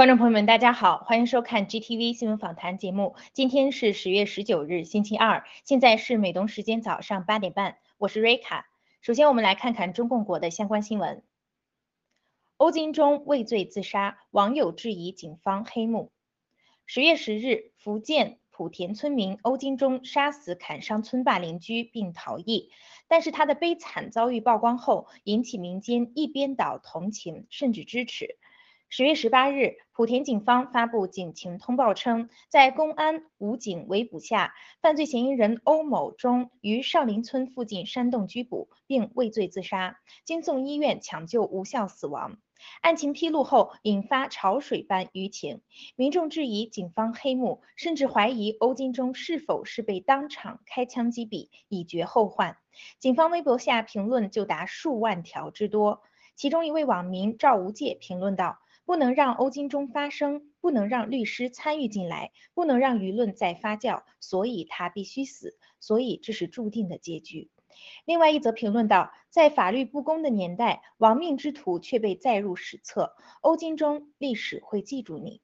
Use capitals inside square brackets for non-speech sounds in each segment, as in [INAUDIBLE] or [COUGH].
观众朋友们，大家好，欢迎收看 GTV 新闻访谈节目。今天是十月十九日，星期二，现在是美东时间早上八点半，我是瑞卡。首先，我们来看看中共国的相关新闻。欧金忠畏罪自杀，网友质疑警方黑幕。十月十日，福建莆田村民欧金忠杀死砍伤村霸邻居并逃逸，但是他的悲惨遭遇曝光后，引起民间一边倒同情甚至支持。十月十八日，莆田警方发布警情通报称，在公安武警围捕下，犯罪嫌疑人欧某忠于上林村附近山洞拘捕，并畏罪自杀，经送医院抢救无效死亡。案情披露后，引发潮水般舆情，民众质疑警方黑幕，甚至怀疑欧金忠是否是被当场开枪击毙，以绝后患。警方微博下评论就达数万条之多，其中一位网民赵无界评论道。不能让欧金忠发声，不能让律师参与进来，不能让舆论再发酵，所以他必须死，所以这是注定的结局。另外一则评论道，在法律不公的年代，亡命之徒却被载入史册，欧金忠，历史会记住你。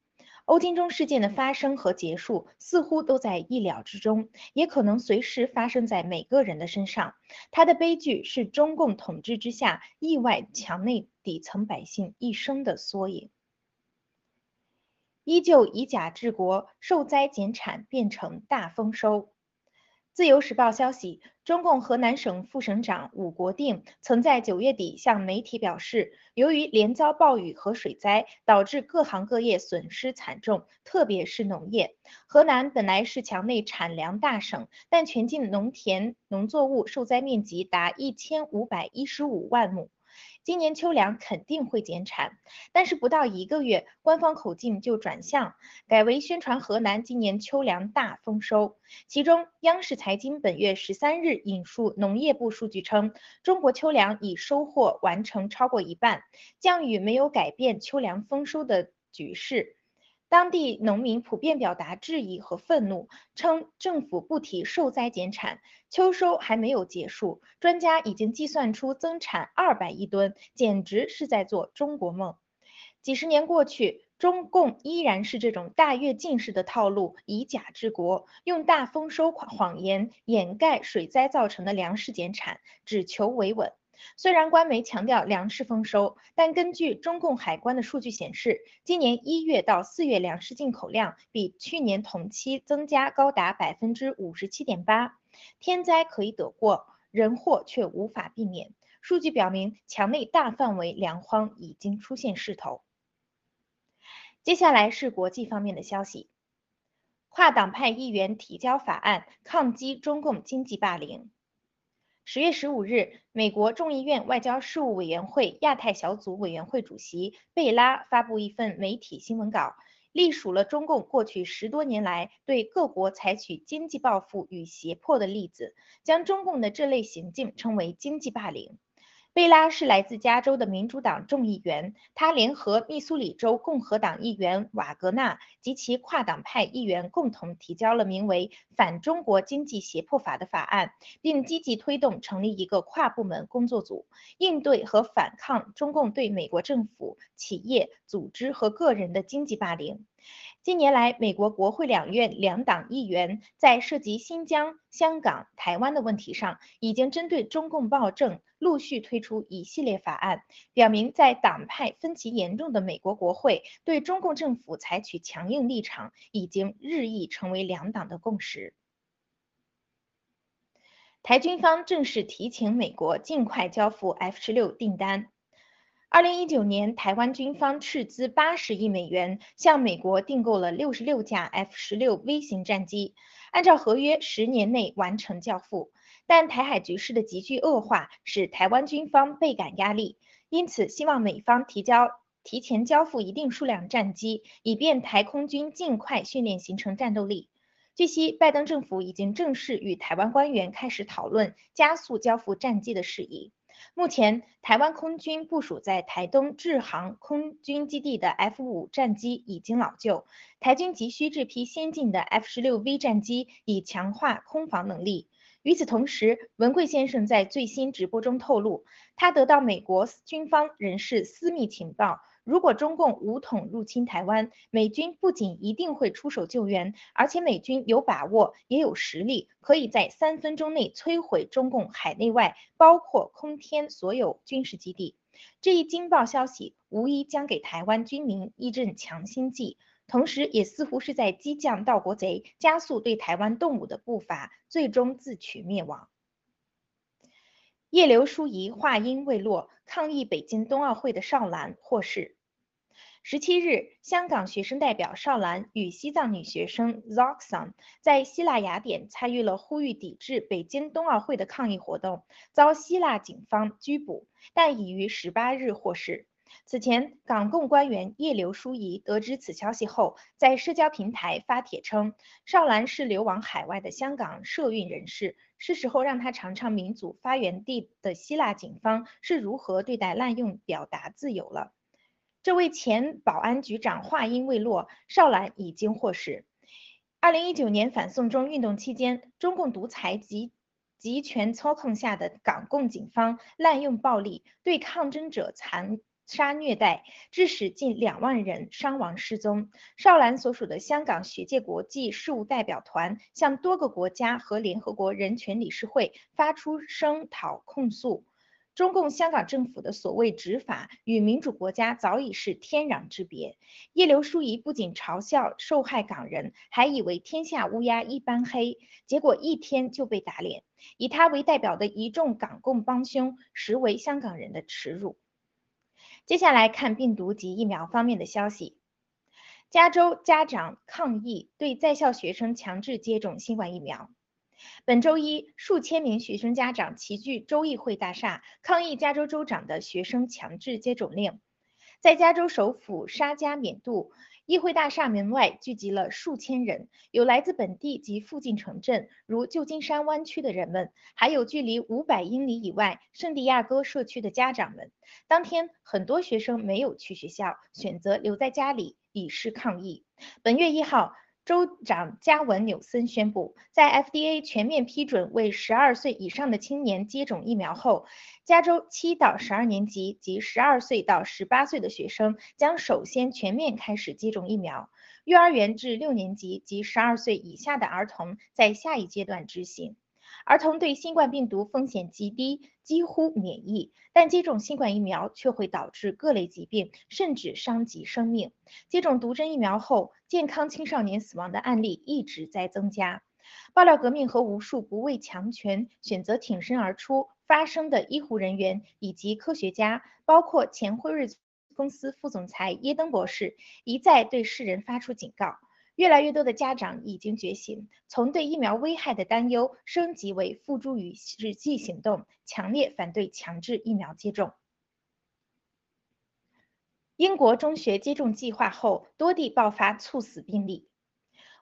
欧金忠事件的发生和结束似乎都在意料之中，也可能随时发生在每个人的身上。他的悲剧是中共统治之下意外墙内底层百姓一生的缩影。依旧以假治国，受灾减产变成大丰收。自由时报消息，中共河南省副省长武国定曾在九月底向媒体表示，由于连遭暴雨和水灾，导致各行各业损失惨重，特别是农业。河南本来是墙内产粮大省，但全境农田农作物受灾面积达一千五百一十五万亩。今年秋粮肯定会减产，但是不到一个月，官方口径就转向，改为宣传河南今年秋粮大丰收。其中，央视财经本月十三日引述农业部数据称，中国秋粮已收获完成超过一半，降雨没有改变秋粮丰收的局势。当地农民普遍表达质疑和愤怒，称政府不提受灾减产，秋收还没有结束，专家已经计算出增产二百亿吨，简直是在做中国梦。几十年过去，中共依然是这种大跃进式的套路，以假治国，用大丰收谎言掩盖水灾造成的粮食减产，只求维稳。虽然官媒强调粮食丰收，但根据中共海关的数据显示，今年一月到四月粮食进口量比去年同期增加高达百分之五十七点八。天灾可以躲过，人祸却无法避免。数据表明，墙内大范围粮荒已经出现势头。接下来是国际方面的消息：跨党派议员提交法案抗击中共经济霸凌。十月十五日，美国众议院外交事务委员会亚太小组委员会主席贝拉发布一份媒体新闻稿，隶属了中共过去十多年来对各国采取经济报复与胁迫的例子，将中共的这类行径称为经济霸凌。贝拉是来自加州的民主党众议员，他联合密苏里州共和党议员瓦格纳及其跨党派议员共同提交了名为《反中国经济胁迫法》的法案，并积极推动成立一个跨部门工作组，应对和反抗中共对美国政府、企业、组织和个人的经济霸凌。近年来，美国国会两院两党议员在涉及新疆、香港、台湾的问题上，已经针对中共暴政陆续推出一系列法案，表明在党派分歧严重的美国国会对中共政府采取强硬立场，已经日益成为两党的共识。台军方正式提请美国尽快交付 F 十六订单。二零一九年，台湾军方斥资八十亿美元向美国订购了六十六架 F 十六 V 型战机，按照合约十年内完成交付。但台海局势的急剧恶化使台湾军方倍感压力，因此希望美方提交提前交付一定数量战机，以便台空军尽快训练形成战斗力。据悉，拜登政府已经正式与台湾官员开始讨论加速交付战机的事宜。目前，台湾空军部署在台东志航空军基地的 F 五战机已经老旧，台军急需这批先进的 F 十六 V 战机以强化空防能力。与此同时，文贵先生在最新直播中透露，他得到美国军方人士私密情报，如果中共武统入侵台湾，美军不仅一定会出手救援，而且美军有把握也有实力，可以在三分钟内摧毁中共海内外，包括空天所有军事基地。这一惊爆消息无疑将给台湾军民一阵强心剂，同时也似乎是在激将盗国贼，加速对台湾动武的步伐，最终自取灭亡。叶刘淑仪话音未落，抗议北京冬奥会的邵兰获释。十七日，香港学生代表邵兰与西藏女学生 Zoxan 在希腊雅典参与了呼吁抵制北京冬奥会的抗议活动，遭希腊警方拘捕，但已于十八日获释。此前，港共官员叶刘淑仪得知此消息后，在社交平台发帖称，邵兰是流亡海外的香港社运人士，是时候让他尝尝民主发源地的希腊警方是如何对待滥用表达自由了。这位前保安局长话音未落，邵兰已经获释。二零一九年反送中运动期间，中共独裁及集权操控下的港共警方滥用暴力，对抗争者残。杀虐待，致使近两万人伤亡失踪。邵兰所属的香港学界国际事务代表团向多个国家和联合国人权理事会发出声讨控诉。中共香港政府的所谓执法与民主国家早已是天壤之别。叶刘淑仪不仅嘲笑受害港人，还以为天下乌鸦一般黑，结果一天就被打脸。以他为代表的一众港共帮凶，实为香港人的耻辱。接下来看病毒及疫苗方面的消息。加州家长抗议对在校学生强制接种新冠疫苗。本周一，数千名学生家长齐聚州议会大厦，抗议加州州长的学生强制接种令。在加州首府沙加缅度。议会大厦门外聚集了数千人，有来自本地及附近城镇，如旧金山湾区的人们，还有距离五百英里以外圣地亚哥社区的家长们。当天，很多学生没有去学校，选择留在家里以示抗议。本月一号。州长加文纽森宣布，在 FDA 全面批准为12岁以上的青年接种疫苗后，加州七到十二年级及12岁到18岁的学生将首先全面开始接种疫苗。幼儿园至六年级及12岁以下的儿童在下一阶段执行。儿童对新冠病毒风险极低，几乎免疫，但接种新冠疫苗却会导致各类疾病，甚至伤及生命。接种毒针疫苗后，健康青少年死亡的案例一直在增加。爆料革命和无数不畏强权、选择挺身而出发声的医护人员以及科学家，包括前辉瑞公司副总裁耶登博士，一再对世人发出警告。越来越多的家长已经觉醒，从对疫苗危害的担忧升级为付诸于实际行动，强烈反对强制疫苗接种。英国中学接种计划后，多地爆发猝死病例。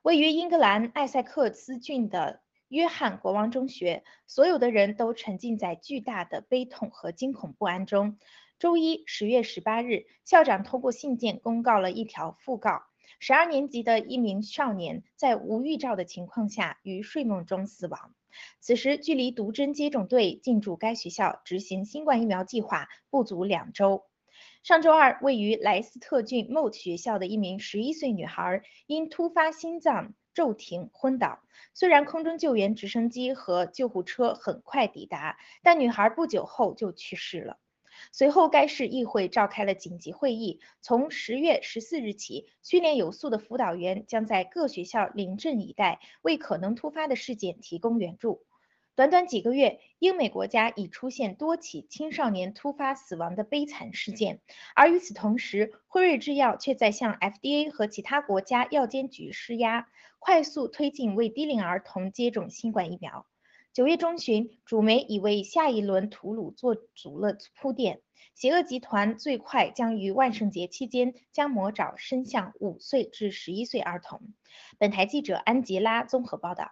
位于英格兰艾塞克斯郡的约翰国王中学，所有的人都沉浸在巨大的悲痛和惊恐不安中。周一，十月十八日，校长通过信件公告了一条讣告。十二年级的一名少年在无预兆的情况下于睡梦中死亡。此时，距离毒针接种队进驻该学校执行新冠疫苗计划不足两周。上周二，位于莱斯特郡 m o t 学校的一名十一岁女孩因突发心脏骤停昏倒。虽然空中救援直升机和救护车很快抵达，但女孩不久后就去世了。随后，该市议会召开了紧急会议。从十月十四日起，训练有素的辅导员将在各学校临阵以待，为可能突发的事件提供援助。短短几个月，英美国家已出现多起青少年突发死亡的悲惨事件，而与此同时，辉瑞制药却在向 FDA 和其他国家药监局施压，快速推进为低龄儿童接种新冠疫苗。九月中旬，主媒已为下一轮屠戮做足了铺垫。邪恶集团最快将于万圣节期间将魔爪伸向五岁至十一岁儿童。本台记者安吉拉综合报道。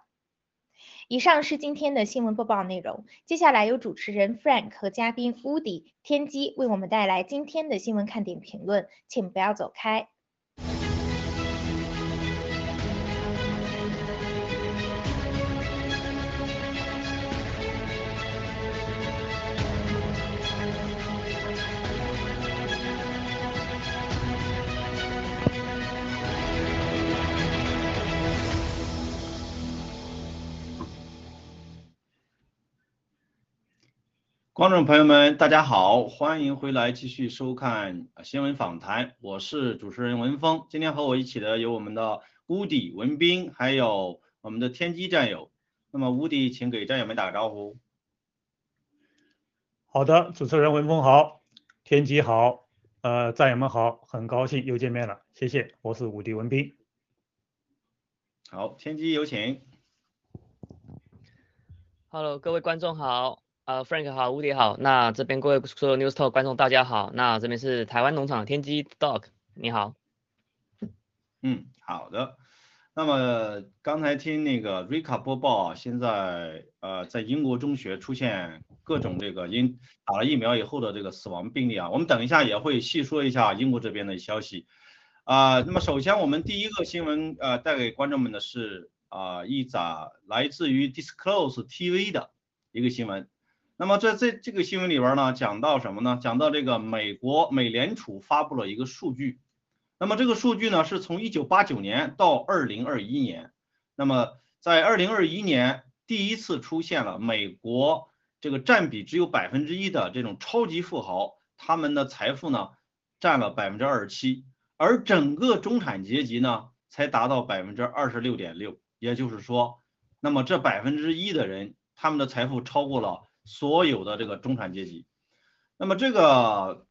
以上是今天的新闻播报内容。接下来由主持人 Frank 和嘉宾 Woody 天机为我们带来今天的新闻看点评论，请不要走开。观众朋友们，大家好，欢迎回来继续收看新闻访谈，我是主持人文峰。今天和我一起的有我们的乌迪文斌，还有我们的天机战友。那么乌迪，请给战友们打个招呼。好的，主持人文峰好，天机好，呃，战友们好，很高兴又见面了，谢谢，我是武迪文斌。好，天机有请。Hello，各位观众好。呃，Frank 好，吴迪好，那这边各位所有 News Talk 观众大家好，那这边是台湾农场天机 Dog，你好。嗯，好的。那么刚才听那个瑞卡播报啊，现在呃在英国中学出现各种这个因打了疫苗以后的这个死亡病例啊，我们等一下也会细说一下英国这边的消息。啊，那么首先我们第一个新闻呃带给观众们的是啊一则来自于 Disclose TV 的一个新闻。那么在这这个新闻里边呢，讲到什么呢？讲到这个美国美联储发布了一个数据，那么这个数据呢是从一九八九年到二零二一年，那么在二零二一年第一次出现了美国这个占比只有百分之一的这种超级富豪，他们的财富呢占了百分之二十七，而整个中产阶级呢才达到百分之二十六点六，也就是说，那么这百分之一的人，他们的财富超过了。所有的这个中产阶级，那么这个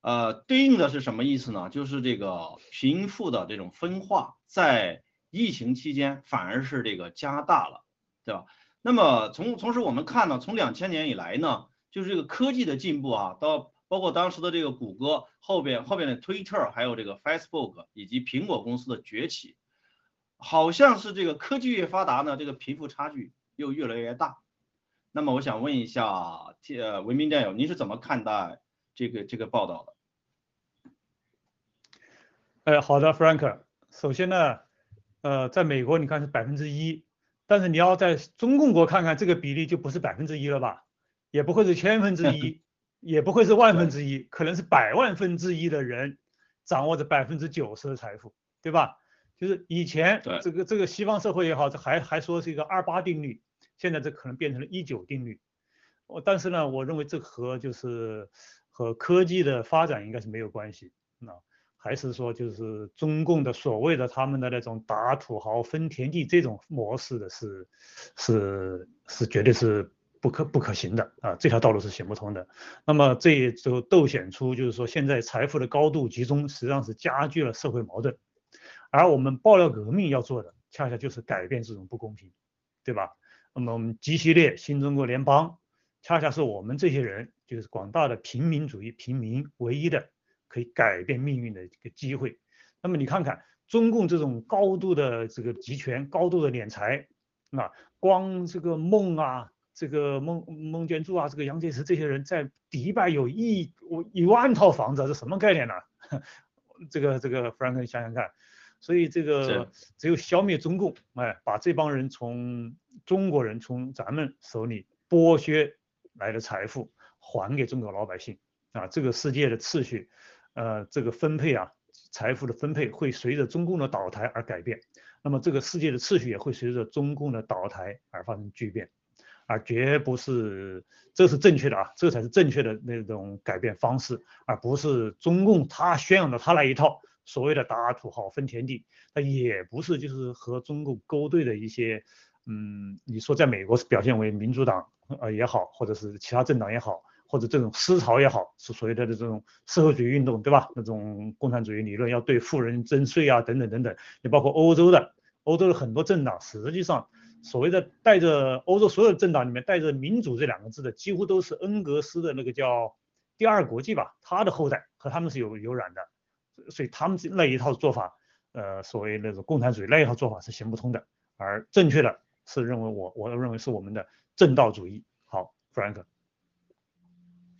呃对应的是什么意思呢？就是这个贫富的这种分化，在疫情期间反而是这个加大了，对吧？那么从同时我们看呢，从两千年以来呢，就是这个科技的进步啊，到包括当时的这个谷歌后边后边的 Twitter，还有这个 Facebook 以及苹果公司的崛起，好像是这个科技越发达呢，这个贫富差距又越来越大。那么我想问一下，呃，文明战友，您是怎么看待这个这个报道的？哎，好的，Frank。首先呢，呃，在美国你看是百分之一，但是你要在中共国看看，这个比例就不是百分之一了吧？也不会是千分之一，[LAUGHS] 也不会是万分之一，可能是百万分之一的人掌握着百分之九十的财富，对吧？就是以前这个这个西方社会也好，这还还说是一个二八定律。现在这可能变成了一九定律，我但是呢，我认为这和就是和科技的发展应该是没有关系，那还是说就是中共的所谓的他们的那种打土豪分田地这种模式的是是是绝对是不可不可行的啊，这条道路是行不通的。那么这也就凸显出就是说现在财富的高度集中实际上是加剧了社会矛盾，而我们爆料革命要做的恰恰就是改变这种不公平，对吧？那么我们极系列新中国联邦，恰恰是我们这些人，就是广大的平民主义平民唯一的可以改变命运的一个机会。那么你看看中共这种高度的这个集权、高度的敛财，那光这个孟啊，这个孟孟建柱啊，这个杨洁篪这些人在迪拜有一一万套房子，这什么概念呢？[LAUGHS] 这个这个弗兰克，你想想看。所以这个只有消灭中共，哎，把这帮人从中国人从咱们手里剥削来的财富还给中国老百姓。啊，这个世界的秩序，呃，这个分配啊，财富的分配会随着中共的倒台而改变，那么这个世界的秩序也会随着中共的倒台而发生巨变，而绝不是这是正确的啊，这才是正确的那种改变方式，而不是中共他宣扬的他那一套。所谓的打土豪分田地，那也不是就是和中共勾兑的一些，嗯，你说在美国是表现为民主党呃也好，或者是其他政党也好，或者这种思潮也好，是所谓的这种社会主义运动，对吧？那种共产主义理论要对富人征税啊，等等等等。你包括欧洲的，欧洲的很多政党，实际上所谓的带着欧洲所有政党里面带着民主这两个字的，几乎都是恩格斯的那个叫第二国际吧，他的后代和他们是有有染的。所以他们那一套做法，呃，所谓那种共产主义那一套做法是行不通的，而正确的是认为我，我认为是我们的正道主义。好，Frank。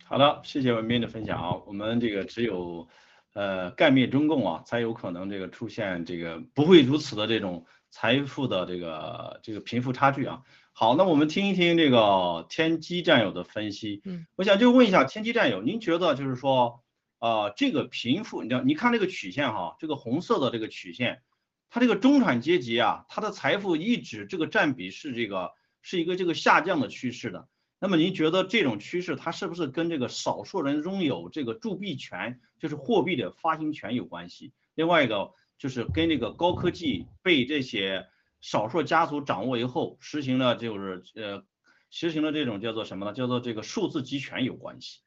好的，谢谢文斌的分享啊。我们这个只有，呃，干灭中共啊，才有可能这个出现这个不会如此的这种财富的这个这个贫富差距啊。好，那我们听一听这个天机战友的分析。嗯，我想就问一下天机战友，您觉得就是说？啊，这个贫富，你知道，你看这个曲线哈，这个红色的这个曲线，它这个中产阶级啊，它的财富一直这个占比是这个是一个这个下降的趋势的。那么您觉得这种趋势它是不是跟这个少数人拥有这个铸币权，就是货币的发行权有关系？另外一个就是跟这个高科技被这些少数家族掌握以后，实行了就是呃实行了这种叫做什么呢？叫做这个数字集权有关系。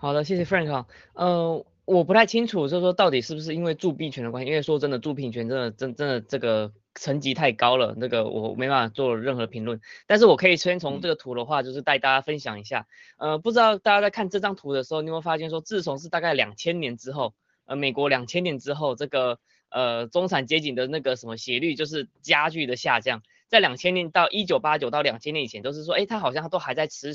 好的，谢谢 Frank。呃，我不太清楚，就是说到底是不是因为铸币权的关系？因为说真的，铸币权真的真真的这个。层级太高了，那个我没办法做任何评论。但是我可以先从这个图的话，就是带大家分享一下。呃，不知道大家在看这张图的时候，你有没有发现说，自从是大概两千年之后，呃，美国两千年之后，这个呃中产阶级的那个什么斜率就是加剧的下降。在两千年到一九八九到两千年以前，都是说，哎，它好像都还在持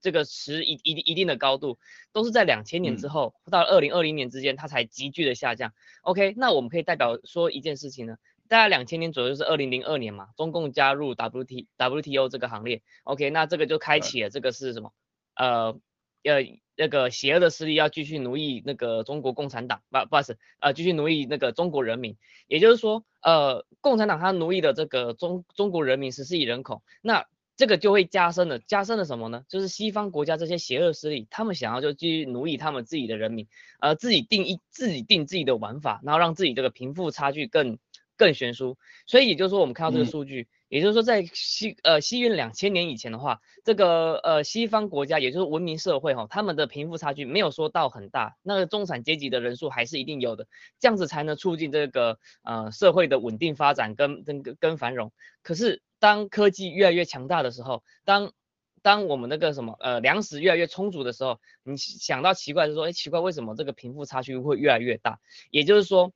这个持一一一定的高度，都是在两千年之后到二零二零年之间，它才急剧的下降。OK，那我们可以代表说一件事情呢？大概两千年左右是二零零二年嘛，中共加入 W T W T O 这个行列，OK，那这个就开启了这个是什么？呃，呃，那个邪恶的势力要继续奴役那个中国共产党，不，不好意思，呃，继续奴役那个中国人民，也就是说，呃，共产党它奴役的这个中中国人民十四亿人口，那这个就会加深了，加深了什么呢？就是西方国家这些邪恶势力，他们想要就继续奴役他们自己的人民，呃，自己定义自己定自己的玩法，然后让自己这个贫富差距更。更悬殊，所以也就是说，我们看到这个数据，也就是说，在西呃西元两千年以前的话，这个呃西方国家，也就是文明社会哈，他们的贫富差距没有说到很大，那个中产阶级的人数还是一定有的，这样子才能促进这个呃社会的稳定发展跟跟跟繁荣。可是当科技越来越强大的时候，当当我们那个什么呃粮食越来越充足的时候，你想到奇怪是说，哎奇怪为什么这个贫富差距会越来越大？也就是说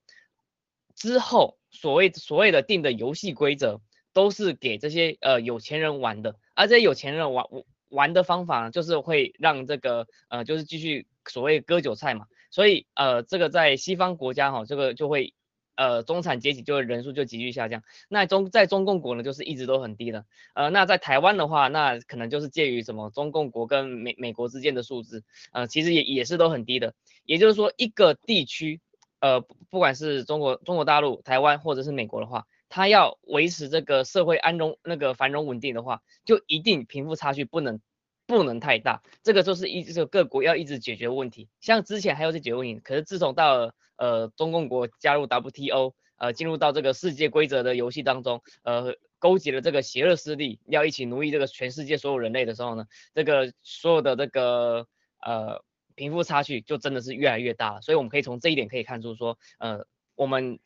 之后。所谓所谓的定的游戏规则都是给这些呃有钱人玩的，而这些有钱人玩玩的方法呢，就是会让这个呃就是继续所谓割韭菜嘛，所以呃这个在西方国家哈，这个就会呃中产阶级就会人数就急剧下降，那中在中共国呢就是一直都很低的，呃那在台湾的话，那可能就是介于什么中共国跟美美国之间的数字，呃其实也也是都很低的，也就是说一个地区。呃，不管是中国、中国大陆、台湾或者是美国的话，它要维持这个社会安荣、那个繁荣稳定的话，就一定贫富差距不能不能太大。这个就是一这个各国要一直解决问题。像之前还有这解决问题，可是自从到了呃中共国加入 WTO，呃进入到这个世界规则的游戏当中，呃勾结了这个邪恶势力，要一起奴役这个全世界所有人类的时候呢，这个所有的这个呃。贫富差距就真的是越来越大了，所以我们可以从这一点可以看出说，呃，我们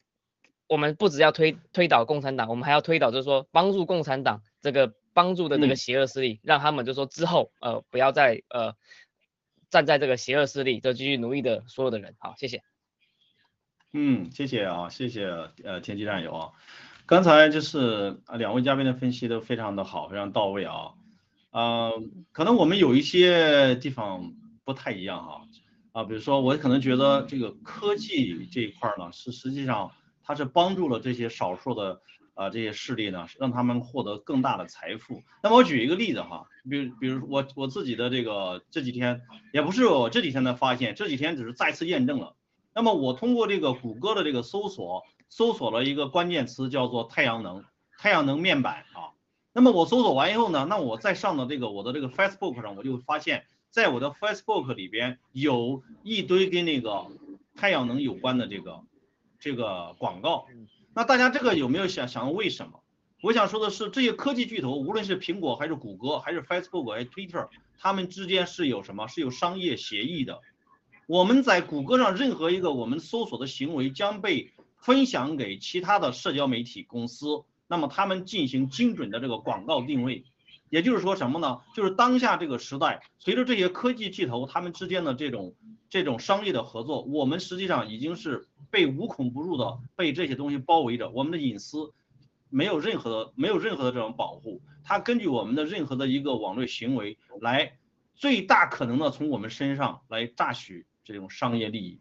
我们不只要推推倒共产党，我们还要推倒就是说帮助共产党这个帮助的这个邪恶势力，让他们就说之后呃不要再呃站在这个邪恶势力就继续奴役的所有的人。好，谢谢。嗯，谢谢啊，谢谢呃天机战友啊，刚才就是啊两位嘉宾的分析都非常的好，非常到位啊，呃，可能我们有一些地方。不太一样哈，啊，比如说我可能觉得这个科技这一块呢，是实际上它是帮助了这些少数的啊这些势力呢，让他们获得更大的财富。那么我举一个例子哈，比如比如我我自己的这个这几天也不是我这几天的发现，这几天只是再次验证了。那么我通过这个谷歌的这个搜索，搜索了一个关键词叫做太阳能，太阳能面板啊。那么我搜索完以后呢，那我再上到这个我的这个 Facebook 上，我就发现。在我的 Facebook 里边有一堆跟那个太阳能有关的这个这个广告，那大家这个有没有想想为什么？我想说的是，这些科技巨头，无论是苹果还是谷歌还是 Facebook 还是 Twitter，他们之间是有什么？是有商业协议的。我们在谷歌上任何一个我们搜索的行为将被分享给其他的社交媒体公司，那么他们进行精准的这个广告定位。也就是说什么呢？就是当下这个时代，随着这些科技巨头他们之间的这种这种商业的合作，我们实际上已经是被无孔不入的被这些东西包围着，我们的隐私没有任何的没有任何的这种保护，它根据我们的任何的一个网络行为来最大可能的从我们身上来榨取这种商业利益，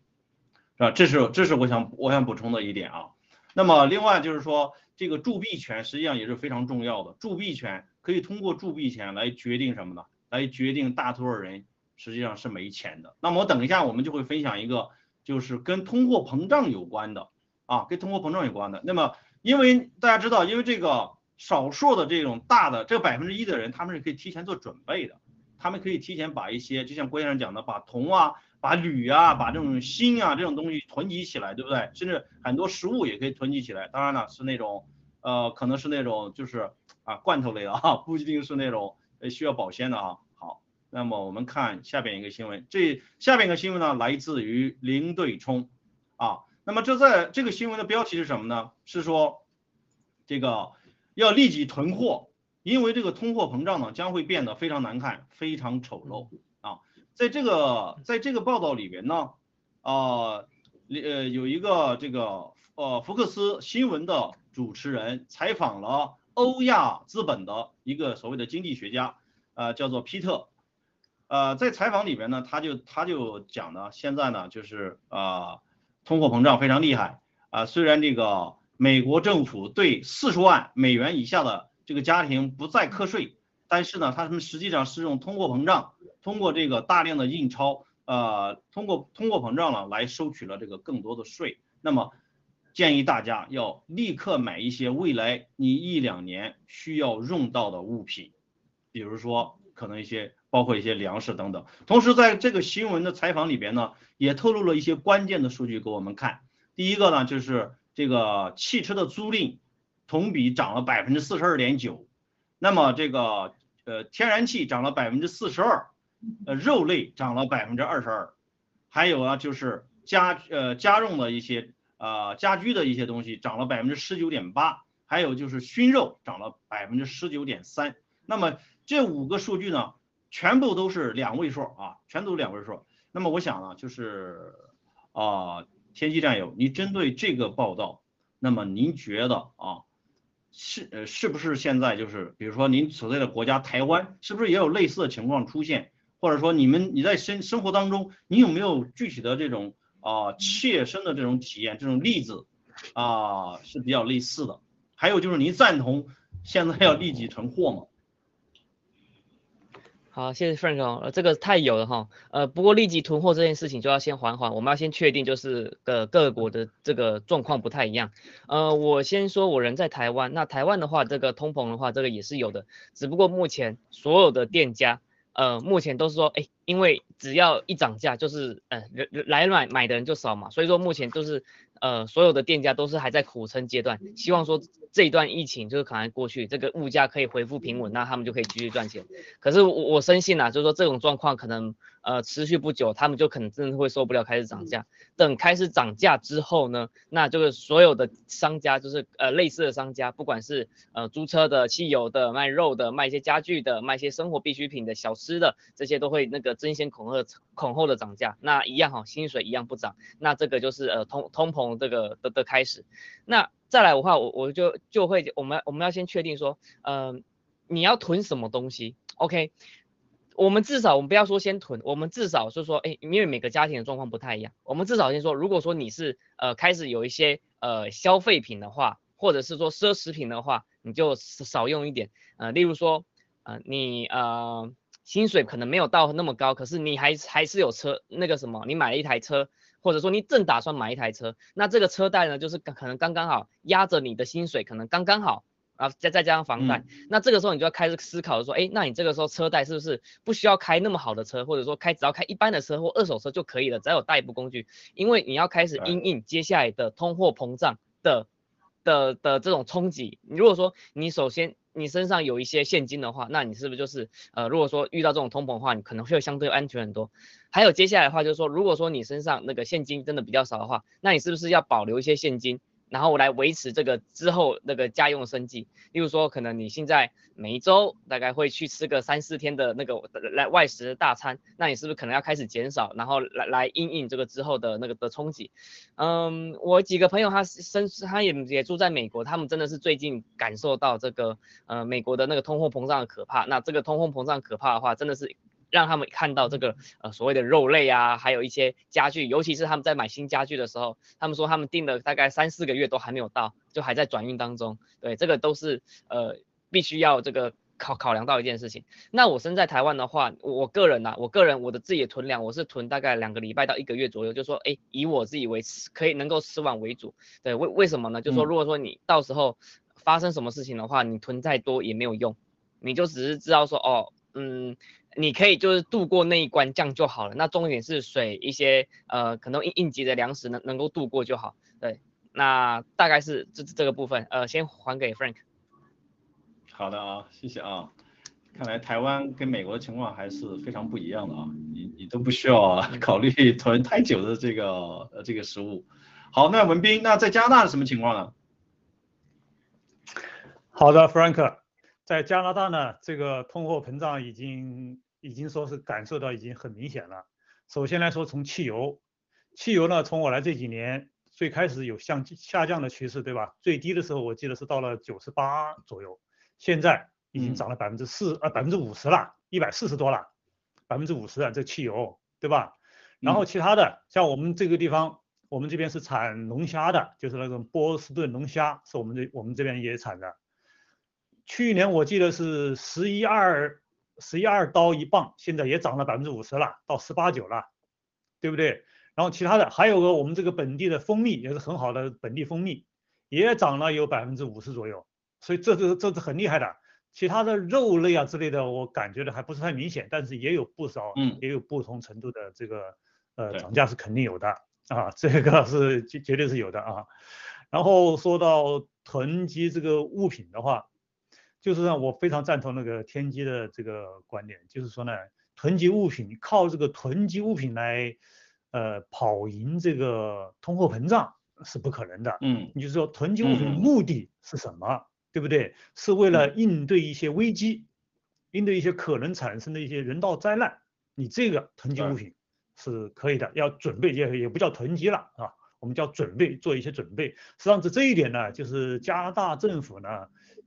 是吧？这是这是我想我想补充的一点啊。那么另外就是说，这个铸币权实际上也是非常重要的，铸币权。可以通过铸币钱来决定什么呢？来决定大多数人实际上是没钱的。那么我等一下我们就会分享一个，就是跟通货膨胀有关的啊，跟通货膨胀有关的。那么因为大家知道，因为这个少数的这种大的这百分之一的人，他们是可以提前做准备的，他们可以提前把一些，就像郭先生讲的，把铜啊、把铝啊、把这种锌啊这种东西囤积起来，对不对？甚至很多食物也可以囤积起来。当然了，是那种呃，可能是那种就是啊罐头类的啊，不一定是那种呃需要保鲜的啊。好，那么我们看下边一个新闻，这下边一个新闻呢来自于零对冲啊。那么这在这个新闻的标题是什么呢？是说这个。要立即囤货，因为这个通货膨胀呢将会变得非常难看，非常丑陋啊！在这个在这个报道里边呢，啊，呃，有一个这个呃福克斯新闻的主持人采访了欧亚资本的一个所谓的经济学家，呃，叫做皮特，呃，在采访里边呢，他就他就讲呢，现在呢就是啊，通货膨胀非常厉害啊，虽然这个。美国政府对四十万美元以下的这个家庭不再课税，但是呢，他们实际上是用通货膨胀，通过这个大量的印钞，呃，通过通货膨胀了来收取了这个更多的税。那么，建议大家要立刻买一些未来你一两年需要用到的物品，比如说可能一些包括一些粮食等等。同时，在这个新闻的采访里边呢，也透露了一些关键的数据给我们看。第一个呢，就是。这个汽车的租赁同比涨了百分之四十二点九，那么这个呃天然气涨了百分之四十二，呃肉类涨了百分之二十二，还有啊就是家呃家用的一些呃家居的一些东西涨了百分之十九点八，还有就是熏肉涨了百分之十九点三。那么这五个数据呢，全部都是两位数啊，全都是两位数。那么我想呢，就是啊。天机战友，你针对这个报道，那么您觉得啊，是呃是不是现在就是，比如说您所在的国家台湾，是不是也有类似的情况出现？或者说你们你在生生活当中，你有没有具体的这种啊切身的这种体验，这种例子啊是比较类似的？还有就是您赞同现在要立即囤货吗？好，谢谢 Frank 呃，这个太有了哈，呃，不过立即囤货这件事情就要先缓缓，我们要先确定就是各各国的这个状况不太一样。呃，我先说我人在台湾，那台湾的话，这个通膨的话，这个也是有的，只不过目前所有的店家，呃，目前都是说，哎，因为只要一涨价，就是呃来买买的人就少嘛，所以说目前就是。呃，所有的店家都是还在苦撑阶段，希望说这一段疫情就是可能过去，这个物价可以恢复平稳，那他们就可以继续赚钱。可是我我深信啊，就是说这种状况可能呃持续不久，他们就可能真的会受不了，开始涨价。等开始涨价之后呢，那就是所有的商家，就是呃类似的商家，不管是呃租车的、汽油的、卖肉的、卖一些家具的、卖一些生活必需品的小吃的，这些都会那个争先恐后恐后的涨价。那一样哈，薪水一样不涨，那这个就是呃通通膨。这个的的开始，那再来的话，我我就就会我们我们要先确定说，嗯，你要囤什么东西？OK，我们至少我们不要说先囤，我们至少是说，哎，因为每个家庭的状况不太一样，我们至少先说，如果说你是呃开始有一些呃消费品的话，或者是说奢侈品的话，你就少用一点，呃，例如说，呃，你呃薪水可能没有到那么高，可是你还还是有车那个什么，你买了一台车。或者说你正打算买一台车，那这个车贷呢，就是可能刚刚好压着你的薪水，可能刚刚好啊，再再加上房贷，那这个时候你就要开始思考说，哎，那你这个时候车贷是不是不需要开那么好的车，或者说开只要开一般的车或二手车就可以了，只要有代步工具，因为你要开始因应接下来的通货膨胀的的的这种冲击。你如果说你首先你身上有一些现金的话，那你是不是就是呃，如果说遇到这种通膨的话，你可能会相对安全很多。还有接下来的话就是说，如果说你身上那个现金真的比较少的话，那你是不是要保留一些现金？然后来维持这个之后那个家用生计，例如说可能你现在每一周大概会去吃个三四天的那个来外食大餐，那你是不是可能要开始减少，然后来来应应这个之后的那个的冲击？嗯，我几个朋友他生他也也住在美国，他们真的是最近感受到这个呃美国的那个通货膨胀的可怕。那这个通货膨胀可怕的话，真的是。让他们看到这个呃所谓的肉类啊，还有一些家具，尤其是他们在买新家具的时候，他们说他们订了大概三四个月都还没有到，就还在转运当中。对，这个都是呃必须要这个考考量到一件事情。那我身在台湾的话，我个人呐，我个人我的自己的囤粮，我是囤大概两个礼拜到一个月左右，就说哎以我自己为可以能够吃完为主。对，为为什么呢？就说如果说你到时候。发生什么事情的话，你囤再多也没有用，你就只是知道说哦，嗯，你可以就是度过那一关，这样就好了。那重点是水一些呃可能应应急的粮食能能够度过就好。对，那大概是这这个部分，呃，先还给 Frank。好的啊，谢谢啊。看来台湾跟美国的情况还是非常不一样的啊，你你都不需要 [LAUGHS] 考虑囤太久的这个呃这个食物。好，那文斌，那在加拿大是什么情况呢？好的，Frank，在加拿大呢，这个通货膨胀已经已经说是感受到已经很明显了。首先来说，从汽油，汽油呢，从我来这几年最开始有向下降的趋势，对吧？最低的时候我记得是到了九十八左右，现在。已经涨了百分之四啊百分之五十了，一百四十多了，百分之五十啊，这汽油对吧？然后其他的像我们这个地方，我们这边是产龙虾的，就是那种波士顿龙虾，是我们这我们这边也产的。去年我记得是十一二十一二刀一磅，现在也涨了百分之五十了，到十八九了，对不对？然后其他的还有个我们这个本地的蜂蜜也是很好的本地蜂蜜，也涨了有百分之五十左右，所以这是这是很厉害的。其他的肉类啊之类的，我感觉的还不是太明显，但是也有不少，嗯，也有不同程度的这个，呃，涨价是肯定有的啊，这个是绝绝对是有的啊。然后说到囤积这个物品的话，就是让我非常赞同那个天机的这个观点，就是说呢，囤积物品靠这个囤积物品来，呃，跑赢这个通货膨胀是不可能的。嗯，你就说囤积物品目的是什么？对不对？是为了应对一些危机，应对一些可能产生的一些人道灾难。你这个囤积物品是可以的，要准备也也不叫囤积了啊，我们叫准备做一些准备。实际上，这这一点呢，就是加拿大政府呢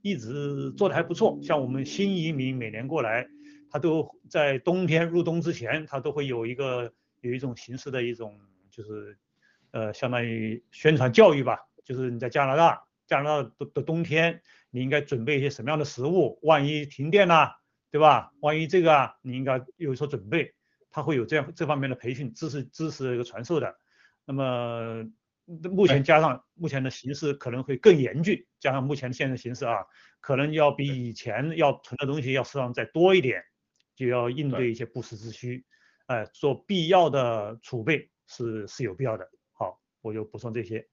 一直做的还不错。像我们新移民每年过来，他都在冬天入冬之前，他都会有一个有一种形式的一种就是呃相当于宣传教育吧，就是你在加拿大加拿大的的冬天。你应该准备一些什么样的食物？万一停电了，对吧？万一这个啊，你应该有所准备。他会有这样这方面的培训知识知识一个传授的。那么目前加上目前的形势可能会更严峻，加上目前现在形势啊，可能要比以前要存的东西要实际上再多一点，就要应对一些不时之需，哎，做必要的储备是是有必要的。好，我就补充这些。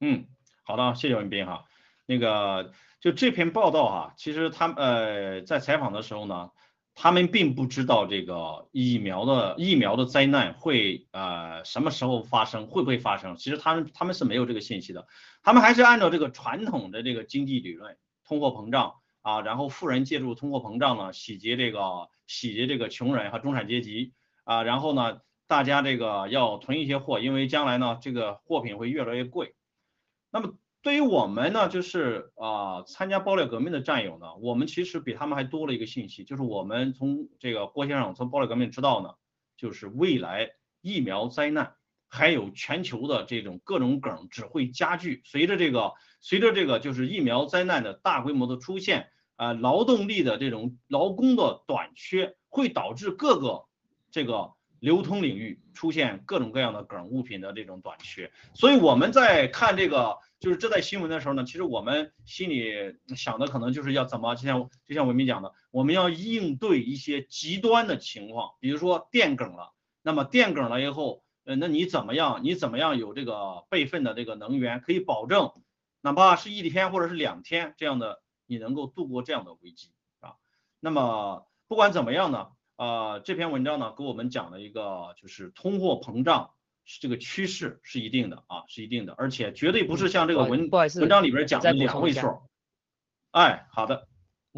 嗯，好的，谢谢文斌哈。那个就这篇报道哈，其实他们呃在采访的时候呢，他们并不知道这个疫苗的疫苗的灾难会呃什么时候发生，会不会发生？其实他们他们是没有这个信息的，他们还是按照这个传统的这个经济理论，通货膨胀啊，然后富人借助通货膨胀呢洗劫这个洗劫这个穷人和中产阶级啊，然后呢大家这个要囤一些货，因为将来呢这个货品会越来越贵，那么。对于我们呢，就是啊，参加爆料革命的战友呢，我们其实比他们还多了一个信息，就是我们从这个郭先生从爆料革命知道呢，就是未来疫苗灾难，还有全球的这种各种梗只会加剧。随着这个，随着这个就是疫苗灾难的大规模的出现，啊，劳动力的这种劳工的短缺，会导致各个这个流通领域出现各种各样的梗物品的这种短缺。所以我们在看这个。就是这在新闻的时候呢，其实我们心里想的可能就是要怎么，就像就像文明讲的，我们要应对一些极端的情况，比如说电梗了，那么电梗了以后，呃，那你怎么样？你怎么样有这个备份的这个能源，可以保证哪怕是一天或者是两天这样的，你能够度过这样的危机啊？那么不管怎么样呢，呃，这篇文章呢给我们讲了一个就是通货膨胀。是这个趋势是一定的啊，是一定的，而且绝对不是像这个文文章里边讲的两位数。哎，好的。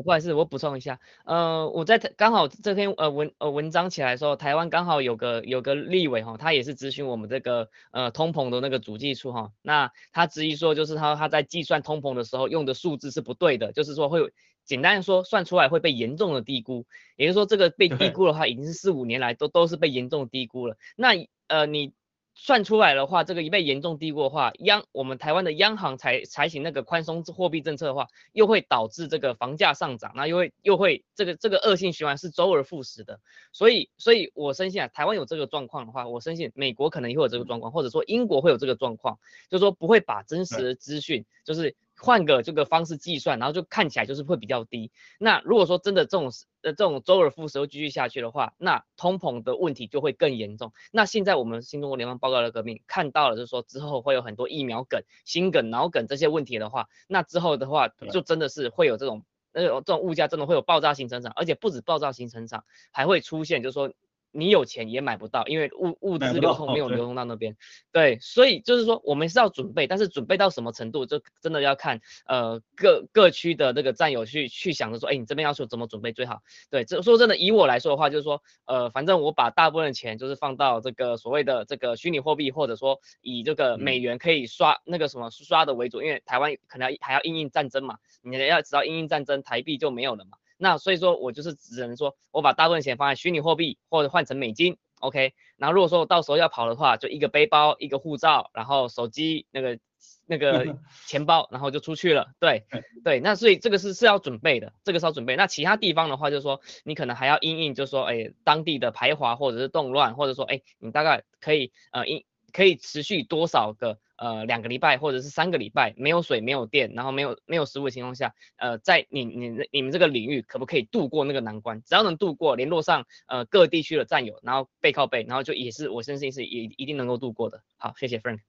不好意思，我补充一下，呃，我在刚好这篇呃文呃文章起来的时候，台湾刚好有个有个立委哈，他也是咨询我们这个呃通膨的那个主计处哈，那他质疑说就是他他在计算通膨的时候用的数字是不对的，就是说会简单说算出来会被严重的低估，也就是说这个被低估的话已经是四五年来都都是被严重低估了，那呃你。算出来的话，这个一被严重低估的话，央我们台湾的央行采采取那个宽松货币政策的话，又会导致这个房价上涨，那又会又会这个这个恶性循环是周而复始的。所以所以我深信啊，台湾有这个状况的话，我深信美国可能也会有这个状况，或者说英国会有这个状况，就是说不会把真实的资讯就是换个这个方式计算，然后就看起来就是会比较低。那如果说真的这种呃这种周而复始又继续下去的话，那通膨的问题就会更严重。那现在我们新中国联邦报告的革命看到了，就是说之后会有很多疫苗梗、心梗、脑梗这些问题的话，那之后的话就真的是会有这种那种这种物价真的会有爆炸性增长，而且不止爆炸性增长，还会出现就是说。你有钱也买不到，因为物物资流通没有流通到那边。对，所以就是说我们是要准备，但是准备到什么程度，就真的要看呃各各区的那个战友去去想着说，哎，你这边要求怎么准备最好？对，这说真的，以我来说的话，就是说呃，反正我把大部分的钱就是放到这个所谓的这个虚拟货币，或者说以这个美元可以刷那个什么刷的为主，因为台湾可能还要应应战争嘛，你要知道应应战争，台币就没有了嘛。那所以说，我就是只能说，我把大部分钱放在虚拟货币或者换成美金，OK。然后如果说到时候要跑的话，就一个背包、一个护照，然后手机那个那个 [LAUGHS] 钱包，然后就出去了。对对，那所以这个是是要准备的，这个是要准备。那其他地方的话，就是说你可能还要因应，就是说，哎，当地的排华或者是动乱，或者说，哎，你大概可以呃因可以持续多少个？呃，两个礼拜或者是三个礼拜没有水、没有电，然后没有没有食物的情况下，呃，在你你你们这个领域可不可以度过那个难关？只要能度过，联络上呃各地区的战友，然后背靠背，然后就也是我相信是也一定能够度过的。好，谢谢 Frank。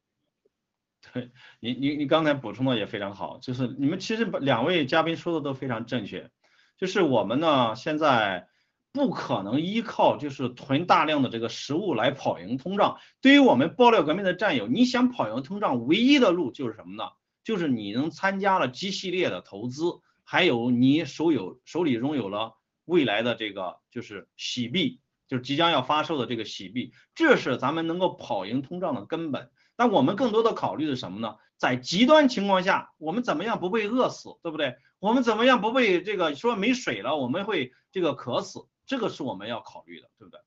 对你你你刚才补充的也非常好，就是你们其实两位嘉宾说的都非常正确，就是我们呢现在。不可能依靠就是囤大量的这个食物来跑赢通胀。对于我们爆料革命的战友，你想跑赢通胀，唯一的路就是什么呢？就是你能参加了 G 系列的投资，还有你手有手里拥有了未来的这个就是洗币，就是即将要发售的这个洗币，这是咱们能够跑赢通胀的根本。但我们更多的考虑是什么呢？在极端情况下，我们怎么样不被饿死，对不对？我们怎么样不被这个说没水了，我们会这个渴死。这个是我们要考虑的，对不对？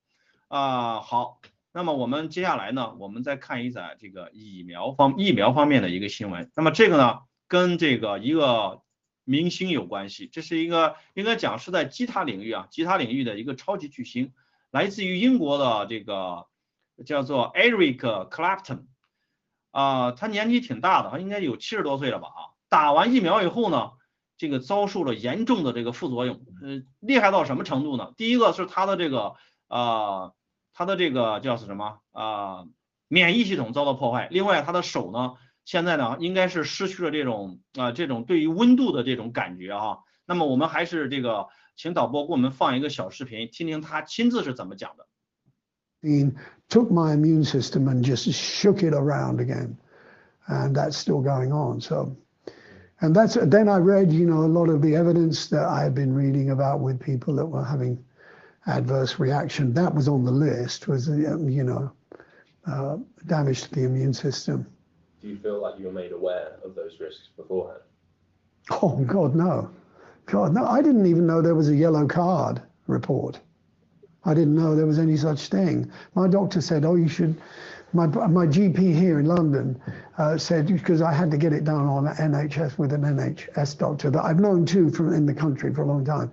啊，好，那么我们接下来呢，我们再看一载这个疫苗方疫苗方面的一个新闻。那么这个呢，跟这个一个明星有关系，这是一个应该讲是在吉他领域啊，吉他领域的一个超级巨星，来自于英国的这个叫做 Eric Clapton，啊，他年纪挺大的，他应该有七十多岁了吧？啊，打完疫苗以后呢？这个遭受了严重的这个副作用，呃，厉害到什么程度呢？第一个是他的这个啊，他的这个叫是什么啊，免疫系统遭到破坏。另外，他的手呢，现在呢，应该是失去了这种啊，这种对于温度的这种感觉啊。那么我们还是这个，请导播给我们放一个小视频，听听他亲自是怎么讲的。Took my immune system and just shook it around again, and that's still going on. So. And that's then I read, you know, a lot of the evidence that I had been reading about with people that were having adverse reaction. That was on the list was um, you know uh, damage to the immune system. Do you feel like you were made aware of those risks beforehand? Oh God, no, God, no! I didn't even know there was a yellow card report. I didn't know there was any such thing. My doctor said, "Oh, you should." My, my GP here in London uh, said, because I had to get it done on NHS with an NHS doctor that I've known too from in the country for a long time.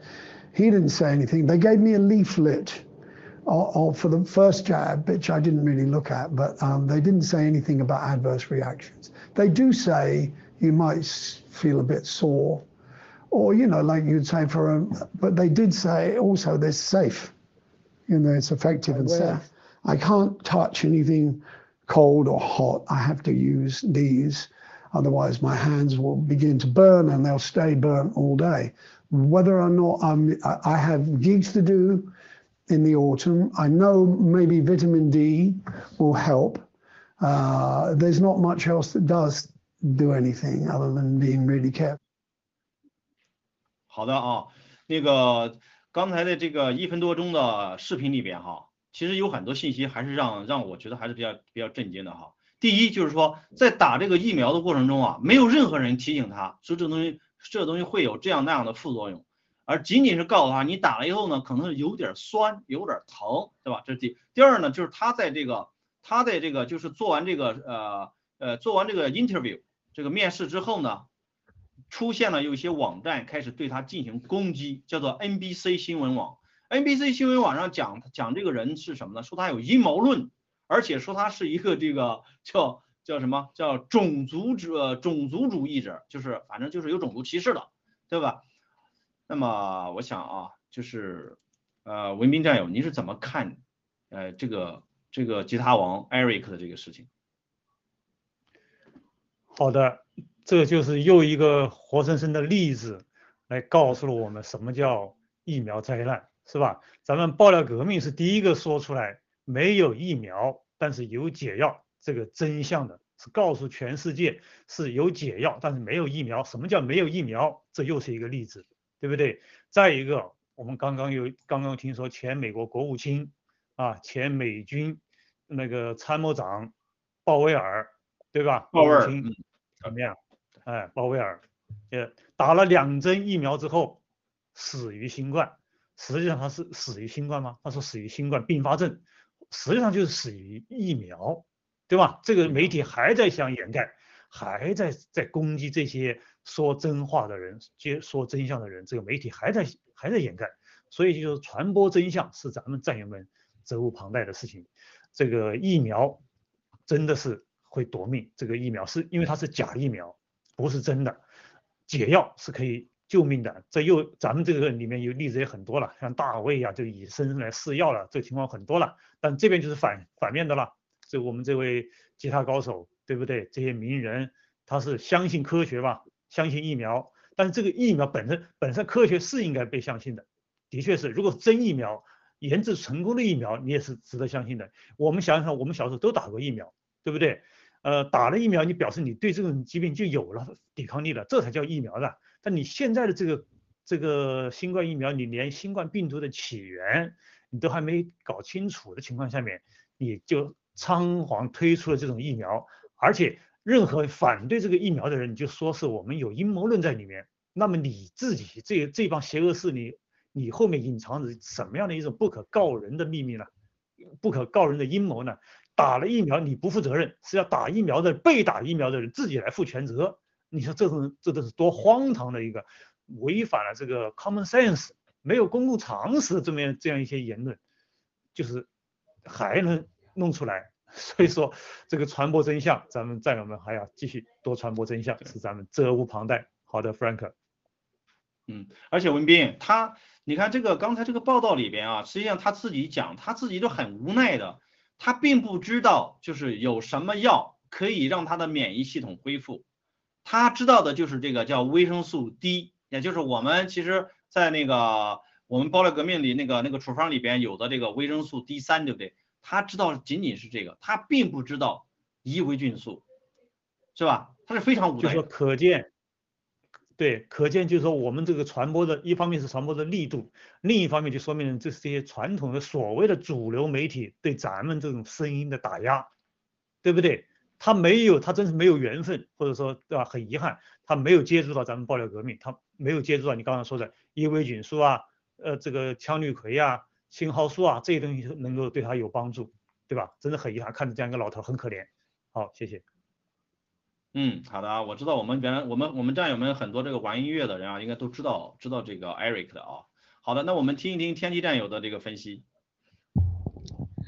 He didn't say anything. They gave me a leaflet or, or for the first jab, which I didn't really look at, but um, they didn't say anything about adverse reactions. They do say you might feel a bit sore, or you know, like you'd say for a, but they did say also they're safe. You know, it's effective and safe. I can't touch anything cold or hot. I have to use these. Otherwise, my hands will begin to burn and they'll stay burnt all day. Whether or not I'm, I have gigs to do in the autumn, I know maybe vitamin D will help. Uh, there's not much else that does do anything other than being really careful. 好的啊，那个刚才的这个一分多钟的视频里边哈， 其实有很多信息还是让让我觉得还是比较比较震惊的哈。第一就是说，在打这个疫苗的过程中啊，没有任何人提醒他说这东西这东西会有这样那样的副作用，而仅仅是告诉他你打了以后呢，可能有点酸，有点疼，对吧？这是第第二呢，就是他在这个他在这个就是做完这个呃呃做完这个 interview 这个面试之后呢，出现了有一些网站开始对他进行攻击，叫做 NBC 新闻网。NBC 新闻网上讲讲这个人是什么呢？说他有阴谋论，而且说他是一个这个叫叫什么叫种族者种族主义者，就是反正就是有种族歧视的，对吧？那么我想啊，就是呃文斌战友，您是怎么看呃这个这个吉他王 Eric 的这个事情？好的，这就是又一个活生生的例子，来告诉了我们什么叫疫苗灾难，是吧？咱们爆料革命是第一个说出来没有疫苗，但是有解药这个真相的，是告诉全世界是有解药，但是没有疫苗。什么叫没有疫苗？这又是一个例子，对不对？再一个，我们刚刚有刚刚听说前美国国务卿啊，前美军那个参谋长鲍威尔，对吧？鲍威尔。怎么样？哎，鲍威尔，呃，打了两针疫苗之后死于新冠，实际上他是死于新冠吗？他说死于新冠并发症，实际上就是死于疫苗，对吧？这个媒体还在想掩盖，还在在攻击这些说真话的人，接说真相的人，这个媒体还在还在掩盖，所以就是传播真相是咱们战友们责无旁贷的事情。这个疫苗真的是。会夺命，这个疫苗是因为它是假疫苗，不是真的。解药是可以救命的，这又咱们这个里面有例子也很多了，像大卫呀，就以身来试药了，这个情况很多了。但这边就是反反面的了，就我们这位吉他高手，对不对？这些名人他是相信科学吧，相信疫苗，但是这个疫苗本身本身科学是应该被相信的，的确是，如果真疫苗研制成功的疫苗，你也是值得相信的。我们想想，我们小时候都打过疫苗，对不对？呃，打了疫苗，你表示你对这种疾病就有了抵抗力了，这才叫疫苗的。那你现在的这个这个新冠疫苗，你连新冠病毒的起源你都还没搞清楚的情况下面，你就仓皇推出了这种疫苗，而且任何反对这个疫苗的人，你就说是我们有阴谋论在里面。那么你自己这这帮邪恶势力，你后面隐藏着什么样的一种不可告人的秘密呢？不可告人的阴谋呢？打了疫苗你不负责任，是要打疫苗的被打疫苗的人自己来负全责。你说这种这都是多荒唐的一个违反了这个 common sense，没有公共常识这么样这样一些言论，就是还能弄出来。[LAUGHS] 所以说这个传播真相，咱们战友们还要继续多传播真相，是咱们责无旁贷。好的，Frank。嗯，而且文斌他，你看这个刚才这个报道里边啊，实际上他自己讲，他自己都很无奈的。他并不知道，就是有什么药可以让他的免疫系统恢复。他知道的就是这个叫维生素 D，也就是我们其实，在那个我们包了革命里那个那个处方里边有的这个维生素 D 三，对不对？他知道仅仅是这个，他并不知道伊维菌素，是吧？他是非常无奈。就说可见。对，可见就是说，我们这个传播的一方面是传播的力度，另一方面就说明这是这些传统的所谓的主流媒体对咱们这种声音的打压，对不对？他没有，他真是没有缘分，或者说对吧？很遗憾，他没有接触到咱们爆料革命，他没有接触到你刚刚说的伊维菌素啊，呃，这个羟氯喹啊、青蒿素啊这些东西能够对他有帮助，对吧？真的很遗憾，看着这样一个老头很可怜。好，谢谢。嗯，好的啊，我知道我们原来我们我们战友们很多这个玩音乐的人啊，应该都知道知道这个 Eric 的啊。好的，那我们听一听天机战友的这个分析。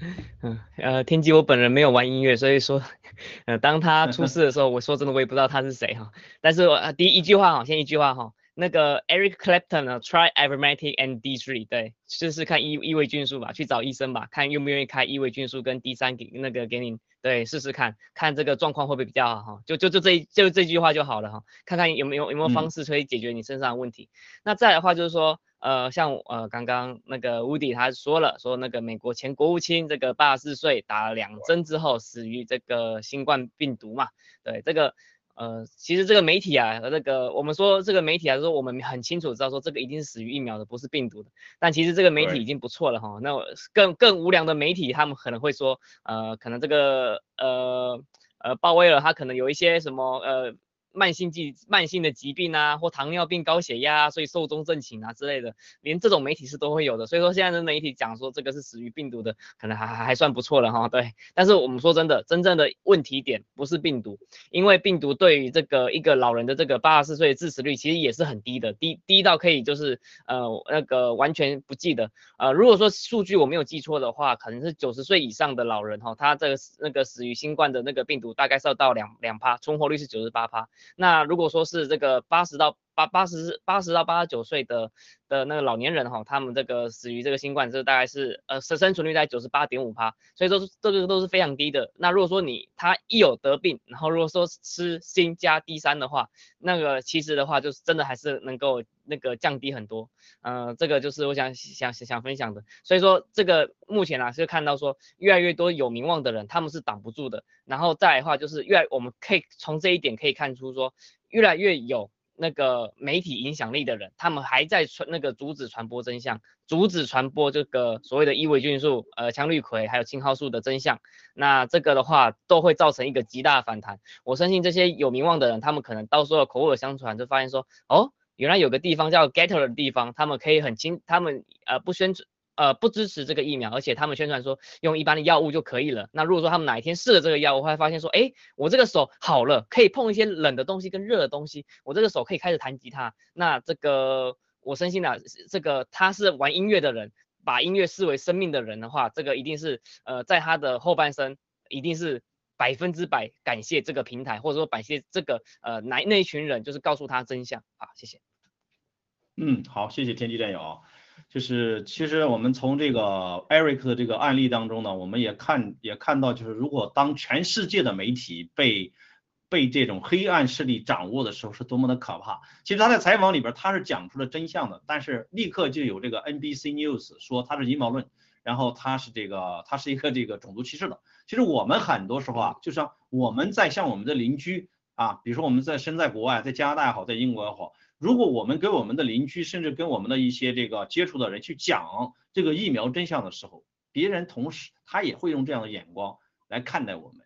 [LAUGHS] 嗯，呃，天机我本人没有玩音乐，所以说，[LAUGHS] 呃，当他出事的时候，我说真的我也不知道他是谁哈。但是我第一句话哈，先一句话哈。那个 Eric Clapton 呢？Try Ivermectin and D3，对，试试看异异位菌素吧，去找医生吧，看愿不愿意开异位菌素跟 D3 给那个给你，对，试试看看这个状况会不会比较好哈？就就就这就这句话就好了哈，看看有没有有没有方式可以解决你身上的问题。那再来的话就是说，呃，像呃刚刚那个 Woody 他说了，说那个美国前国务卿这个八十四岁打了两针之后死于这个新冠病毒嘛，对这个。呃，其实这个媒体啊，和这个我们说这个媒体啊，说我们很清楚知道说这个一定是死于疫苗的，不是病毒的。但其实这个媒体已经不错了哈。那更更无良的媒体，他们可能会说，呃，可能这个呃呃鲍威尔他可能有一些什么呃慢性疾慢性的疾病啊，或糖尿病、高血压，所以寿终正寝啊之类的，连这种媒体是都会有的。所以说现在的媒体讲说这个是死于病毒的，可能还还算不错了哈。对，但是我们说真的，真正的问题点不是病毒，因为病毒对于这个一个老人的这个八十四岁的致死率其实也是很低的，低低到可以就是呃那个完全不记得。呃，如果说数据我没有记错的话，可能是九十岁以上的老人哈，他这个那个死于新冠的那个病毒大概是要到两两趴，存活率是九十八趴。那如果说是这个八十到八八十八十到八十九岁的的那个老年人哈，他们这个死于这个新冠，这大概是呃生生存率在九十八点五趴，所以说这个都是非常低的。那如果说你他一有得病，然后如果说吃锌加 D 三的话，那个其实的话就是真的还是能够那个降低很多。呃，这个就是我想想想想分享的。所以说这个目前啊是看到说越来越多有名望的人他们是挡不住的。然后再来的话就是越来我们可以从这一点可以看出说越来越有。那个媒体影响力的人，他们还在传那个阻止传播真相，阻止传播这个所谓的伊维菌素、呃羟氯喹还有青蒿素的真相。那这个的话都会造成一个极大反弹。我相信这些有名望的人，他们可能到时候口耳相传，就发现说，哦，原来有个地方叫 Getter 的地方，他们可以很轻，他们呃不宣传。呃，不支持这个疫苗，而且他们宣传说用一般的药物就可以了。那如果说他们哪一天试了这个药物，会发现说，哎，我这个手好了，可以碰一些冷的东西跟热的东西，我这个手可以开始弹吉他。那这个我深信啊，这个他是玩音乐的人，把音乐视为生命的人的话，这个一定是呃，在他的后半生一定是百分之百感谢这个平台，或者说感谢这个呃那那一群人，就是告诉他真相。啊，谢谢。嗯，好，谢谢天地战友。就是其实我们从这个 Eric 的这个案例当中呢，我们也看也看到，就是如果当全世界的媒体被被这种黑暗势力掌握的时候，是多么的可怕。其实他在采访里边他是讲出了真相的，但是立刻就有这个 NBC News 说他是阴谋论，然后他是这个他是一个这个种族歧视的。其实我们很多时候啊，就像我们在向我们的邻居啊，比如说我们在身在国外，在加拿大也好，在英国也好。如果我们跟我们的邻居，甚至跟我们的一些这个接触的人去讲这个疫苗真相的时候，别人同时他也会用这样的眼光来看待我们，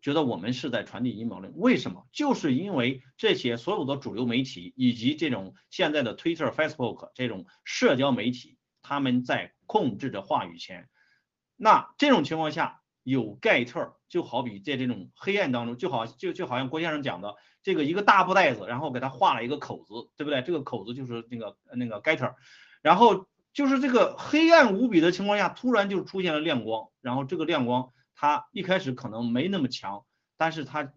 觉得我们是在传递阴谋论。为什么？就是因为这些所有的主流媒体以及这种现在的 Twitter、Facebook 这种社交媒体，他们在控制着话语权。那这种情况下，有盖特就好比在这种黑暗当中，就好就就好像郭先生讲的。这个一个大布袋子，然后给它画了一个口子，对不对？这个口子就是那个那个 getter，然后就是这个黑暗无比的情况下，突然就出现了亮光，然后这个亮光它一开始可能没那么强，但是它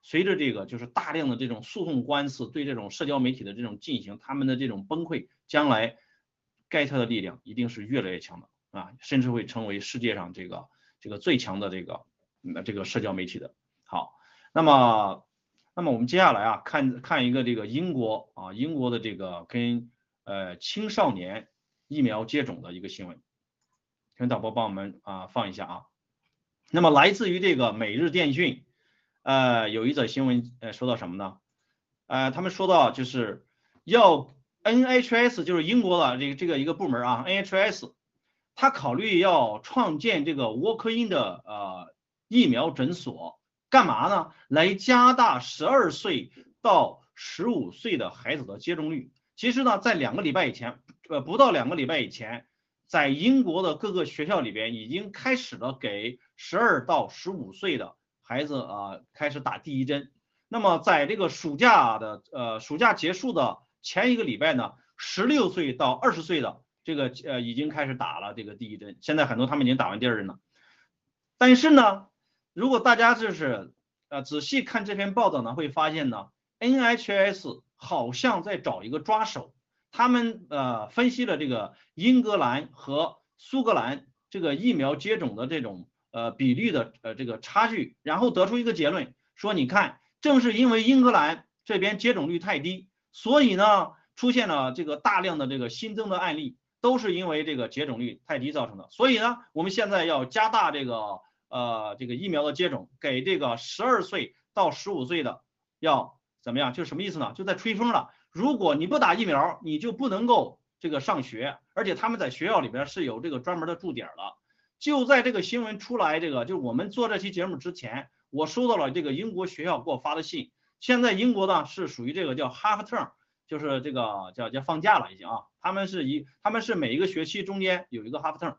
随着这个就是大量的这种诉讼官司对这种社交媒体的这种进行，他们的这种崩溃，将来盖特的力量一定是越来越强的啊，甚至会成为世界上这个这个最强的这个这个社交媒体的。好，那么。那么我们接下来啊，看看一个这个英国啊，英国的这个跟呃青少年疫苗接种的一个新闻，请导播帮我们啊放一下啊。那么来自于这个每日电讯，呃，有一则新闻呃说到什么呢？呃，他们说到就是要 NHS 就是英国的这个这个一个部门啊，NHS，他考虑要创建这个 walk-in 的呃疫苗诊所。干嘛呢？来加大十二岁到十五岁的孩子的接种率。其实呢，在两个礼拜以前，呃，不到两个礼拜以前，在英国的各个学校里边已经开始了给十二到十五岁的孩子啊开始打第一针。那么在这个暑假的呃暑假结束的前一个礼拜呢，十六岁到二十岁的这个呃已经开始打了这个第一针。现在很多他们已经打完第二针了，但是呢。如果大家就是呃仔细看这篇报道呢，会发现呢，NHS 好像在找一个抓手。他们呃分析了这个英格兰和苏格兰这个疫苗接种的这种呃比例的呃这个差距，然后得出一个结论，说你看，正是因为英格兰这边接种率太低，所以呢出现了这个大量的这个新增的案例，都是因为这个接种率太低造成的。所以呢，我们现在要加大这个。呃，这个疫苗的接种给这个十二岁到十五岁的要怎么样？就什么意思呢？就在吹风了。如果你不打疫苗，你就不能够这个上学，而且他们在学校里边是有这个专门的驻点了。就在这个新闻出来，这个就我们做这期节目之前，我收到了这个英国学校给我发的信，现在英国呢是属于这个叫 half term，就是这个叫叫放假了已经啊，他们是一他们是每一个学期中间有一个 half term，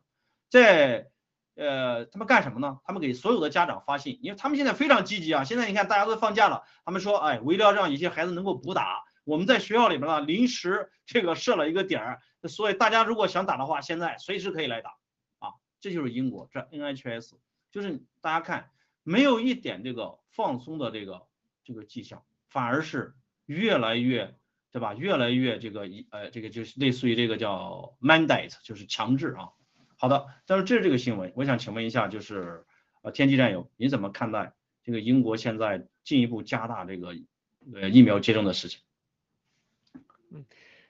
在呃他们干什么呢？他们给所有的家长发信，因为他们现在非常积极啊，现在你看大家都放假了，他们说哎为了让一些孩子能够补打，我们在学校里面呢临时这个设了一个点儿，所以大家如果想打的话，现在随时可以来打啊，这就是英国这 NHS，就是大家看没有一点这个放松的这个这个迹象，反而是越来越对吧？越来越这个一呃这个就是类似于这个叫 mandate，就是强制啊。好的，但是这是这个新闻，我想请问一下，就是呃天机战友，你怎么看待这个英国现在进一步加大这个呃疫苗接种的事情？嗯，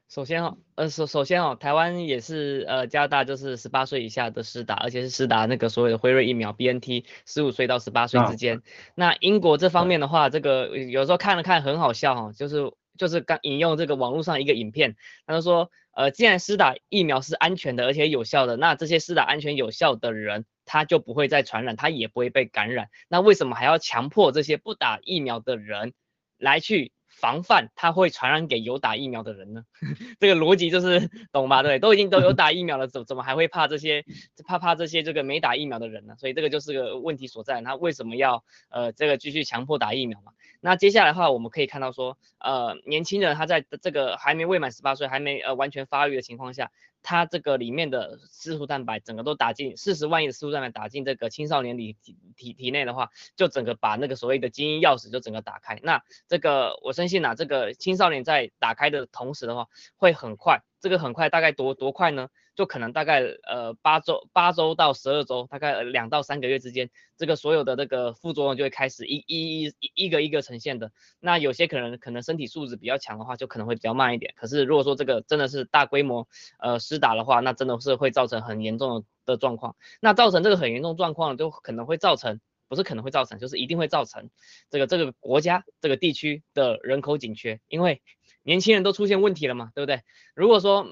首先哦，呃首首先哦，台湾也是呃加大就是十八岁以下的施打，而且是施打那个所谓的辉瑞疫苗 BNT，十五岁到十八岁之间。那英国这方面的话，这个有时候看了看很好笑哈，就是就是刚引用这个网络上一个影片，他就说，呃，既然施打疫苗是安全的而且有效的，那这些施打安全有效的人，他就不会再传染，他也不会被感染。那为什么还要强迫这些不打疫苗的人来去？防范他会传染给有打疫苗的人呢？[LAUGHS] 这个逻辑就是懂吧？对，都已经都有 [LAUGHS] 打疫苗了，怎怎么还会怕这些怕怕这些这个没打疫苗的人呢？所以这个就是个问题所在。那为什么要呃这个继续强迫打疫苗嘛？那接下来的话，我们可以看到说，呃，年轻人他在这个还没未满十八岁，还没呃完全发育的情况下。他这个里面的丝素蛋白整个都打进四十万亿的丝素蛋白打进这个青少年里体体体内的话，就整个把那个所谓的基因钥匙就整个打开。那这个我相信啊，这个青少年在打开的同时的话，会很快。这个很快，大概多多快呢？就可能大概呃八周八周到十二周，大概两到三个月之间，这个所有的这个副作用就会开始一一一一个一个呈现的。那有些可能可能身体素质比较强的话，就可能会比较慢一点。可是如果说这个真的是大规模呃施打的话，那真的是会造成很严重的状况。那造成这个很严重状况，就可能会造成不是可能会造成，就是一定会造成这个这个国家这个地区的人口紧缺，因为。年轻人都出现问题了嘛，对不对？如果说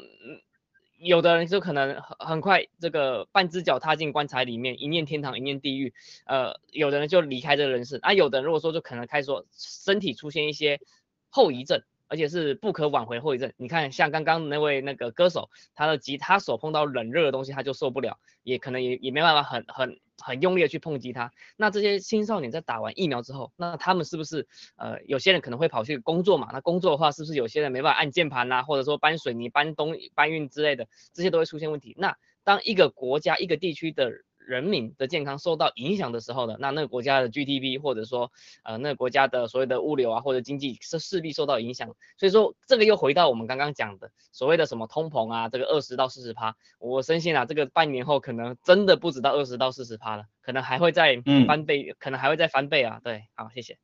有的人就可能很很快这个半只脚踏进棺材里面，一念天堂一念地狱，呃，有的人就离开这个人世，啊，有的人如果说就可能开始说身体出现一些后遗症，而且是不可挽回后遗症。你看像刚刚那位那个歌手，他的吉他手碰到冷热的东西他就受不了，也可能也也没办法很很。很用力的去碰击他，那这些青少年在打完疫苗之后，那他们是不是呃有些人可能会跑去工作嘛？那工作的话，是不是有些人没办法按键盘呐，或者说搬水泥、搬东搬运之类的，这些都会出现问题。那当一个国家、一个地区的。人民的健康受到影响的时候呢，那那个国家的 GDP 或者说呃那个国家的所谓的物流啊或者经济是势必受到影响。所以说这个又回到我们刚刚讲的所谓的什么通膨啊，这个二十到四十趴，我深信啊这个半年后可能真的不止到二十到四十趴了，可能还会再翻倍，可能还会再翻倍啊。对，好，谢谢。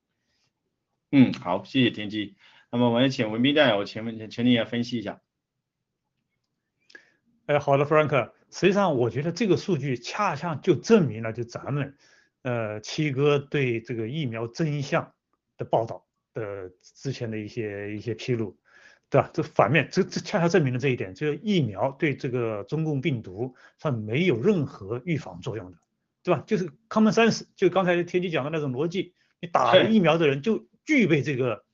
嗯，好，谢谢田鸡。那么我也请文斌战友，请问，请你也分析一下。哎，好的，Frank。实际上，我觉得这个数据恰恰就证明了，就咱们，呃，七哥对这个疫苗真相的报道的之前的一些一些披露，对吧？这反面，这这恰恰证明了这一点，就是疫苗对这个中共病毒它没有任何预防作用的，对吧？就是 common sense，就刚才天机讲的那种逻辑，你打了疫苗的人就具备这个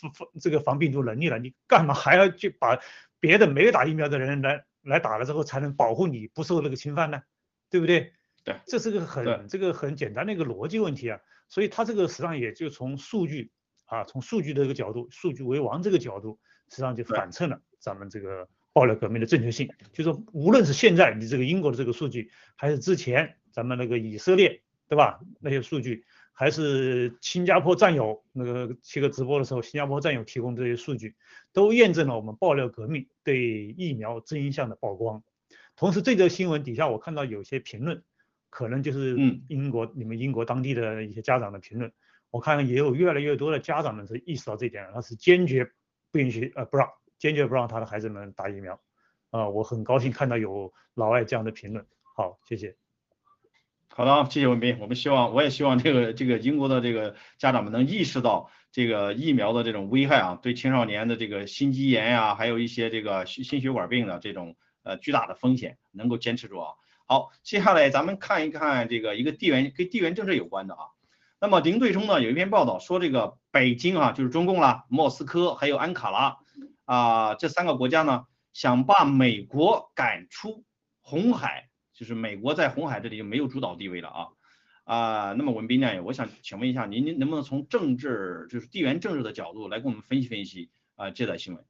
防防这个防病毒能力了，你干嘛还要去把别的没有打疫苗的人来？来打了之后才能保护你不受那个侵犯呢，对不对？对，这是个很这个很简单的一个逻辑问题啊。所以它这个实际上也就从数据啊，从数据的这个角度，数据为王这个角度，实际上就反衬了咱们这个爆料革命的正确性。就说无论是现在你这个英国的这个数据，还是之前咱们那个以色列，对吧？那些数据。还是新加坡战友那个七个直播的时候，新加坡战友提供这些数据，都验证了我们爆料革命对疫苗真相的曝光。同时，这则新闻底下我看到有些评论，可能就是英国你们英国当地的一些家长的评论，我看也有越来越多的家长们是意识到这一点，他是坚决不允许呃不让坚决不让他的孩子们打疫苗。啊，我很高兴看到有老外这样的评论。好，谢谢。好的，谢谢文斌。我们希望，我也希望这个 [LAUGHS] 这个英国的这个家长们能意识到这个疫苗的这种危害啊，对青少年的这个心肌炎呀，还有一些这个心心血管病的这种呃巨大的风险，能够坚持住啊。好，接下来咱们看一看这个一个地缘跟地缘政治有关的啊，那么林对冲呢有一篇报道说，这个北京啊就是中共啦，莫斯科还有安卡拉啊这三个国家呢，想把美国赶出红海，就是美国在红海这里就没有主导地位了啊啊。那么文斌呢，我想请问一下您，您能不能从政治就是地缘政治的角度来给我们分析分析啊这则新闻？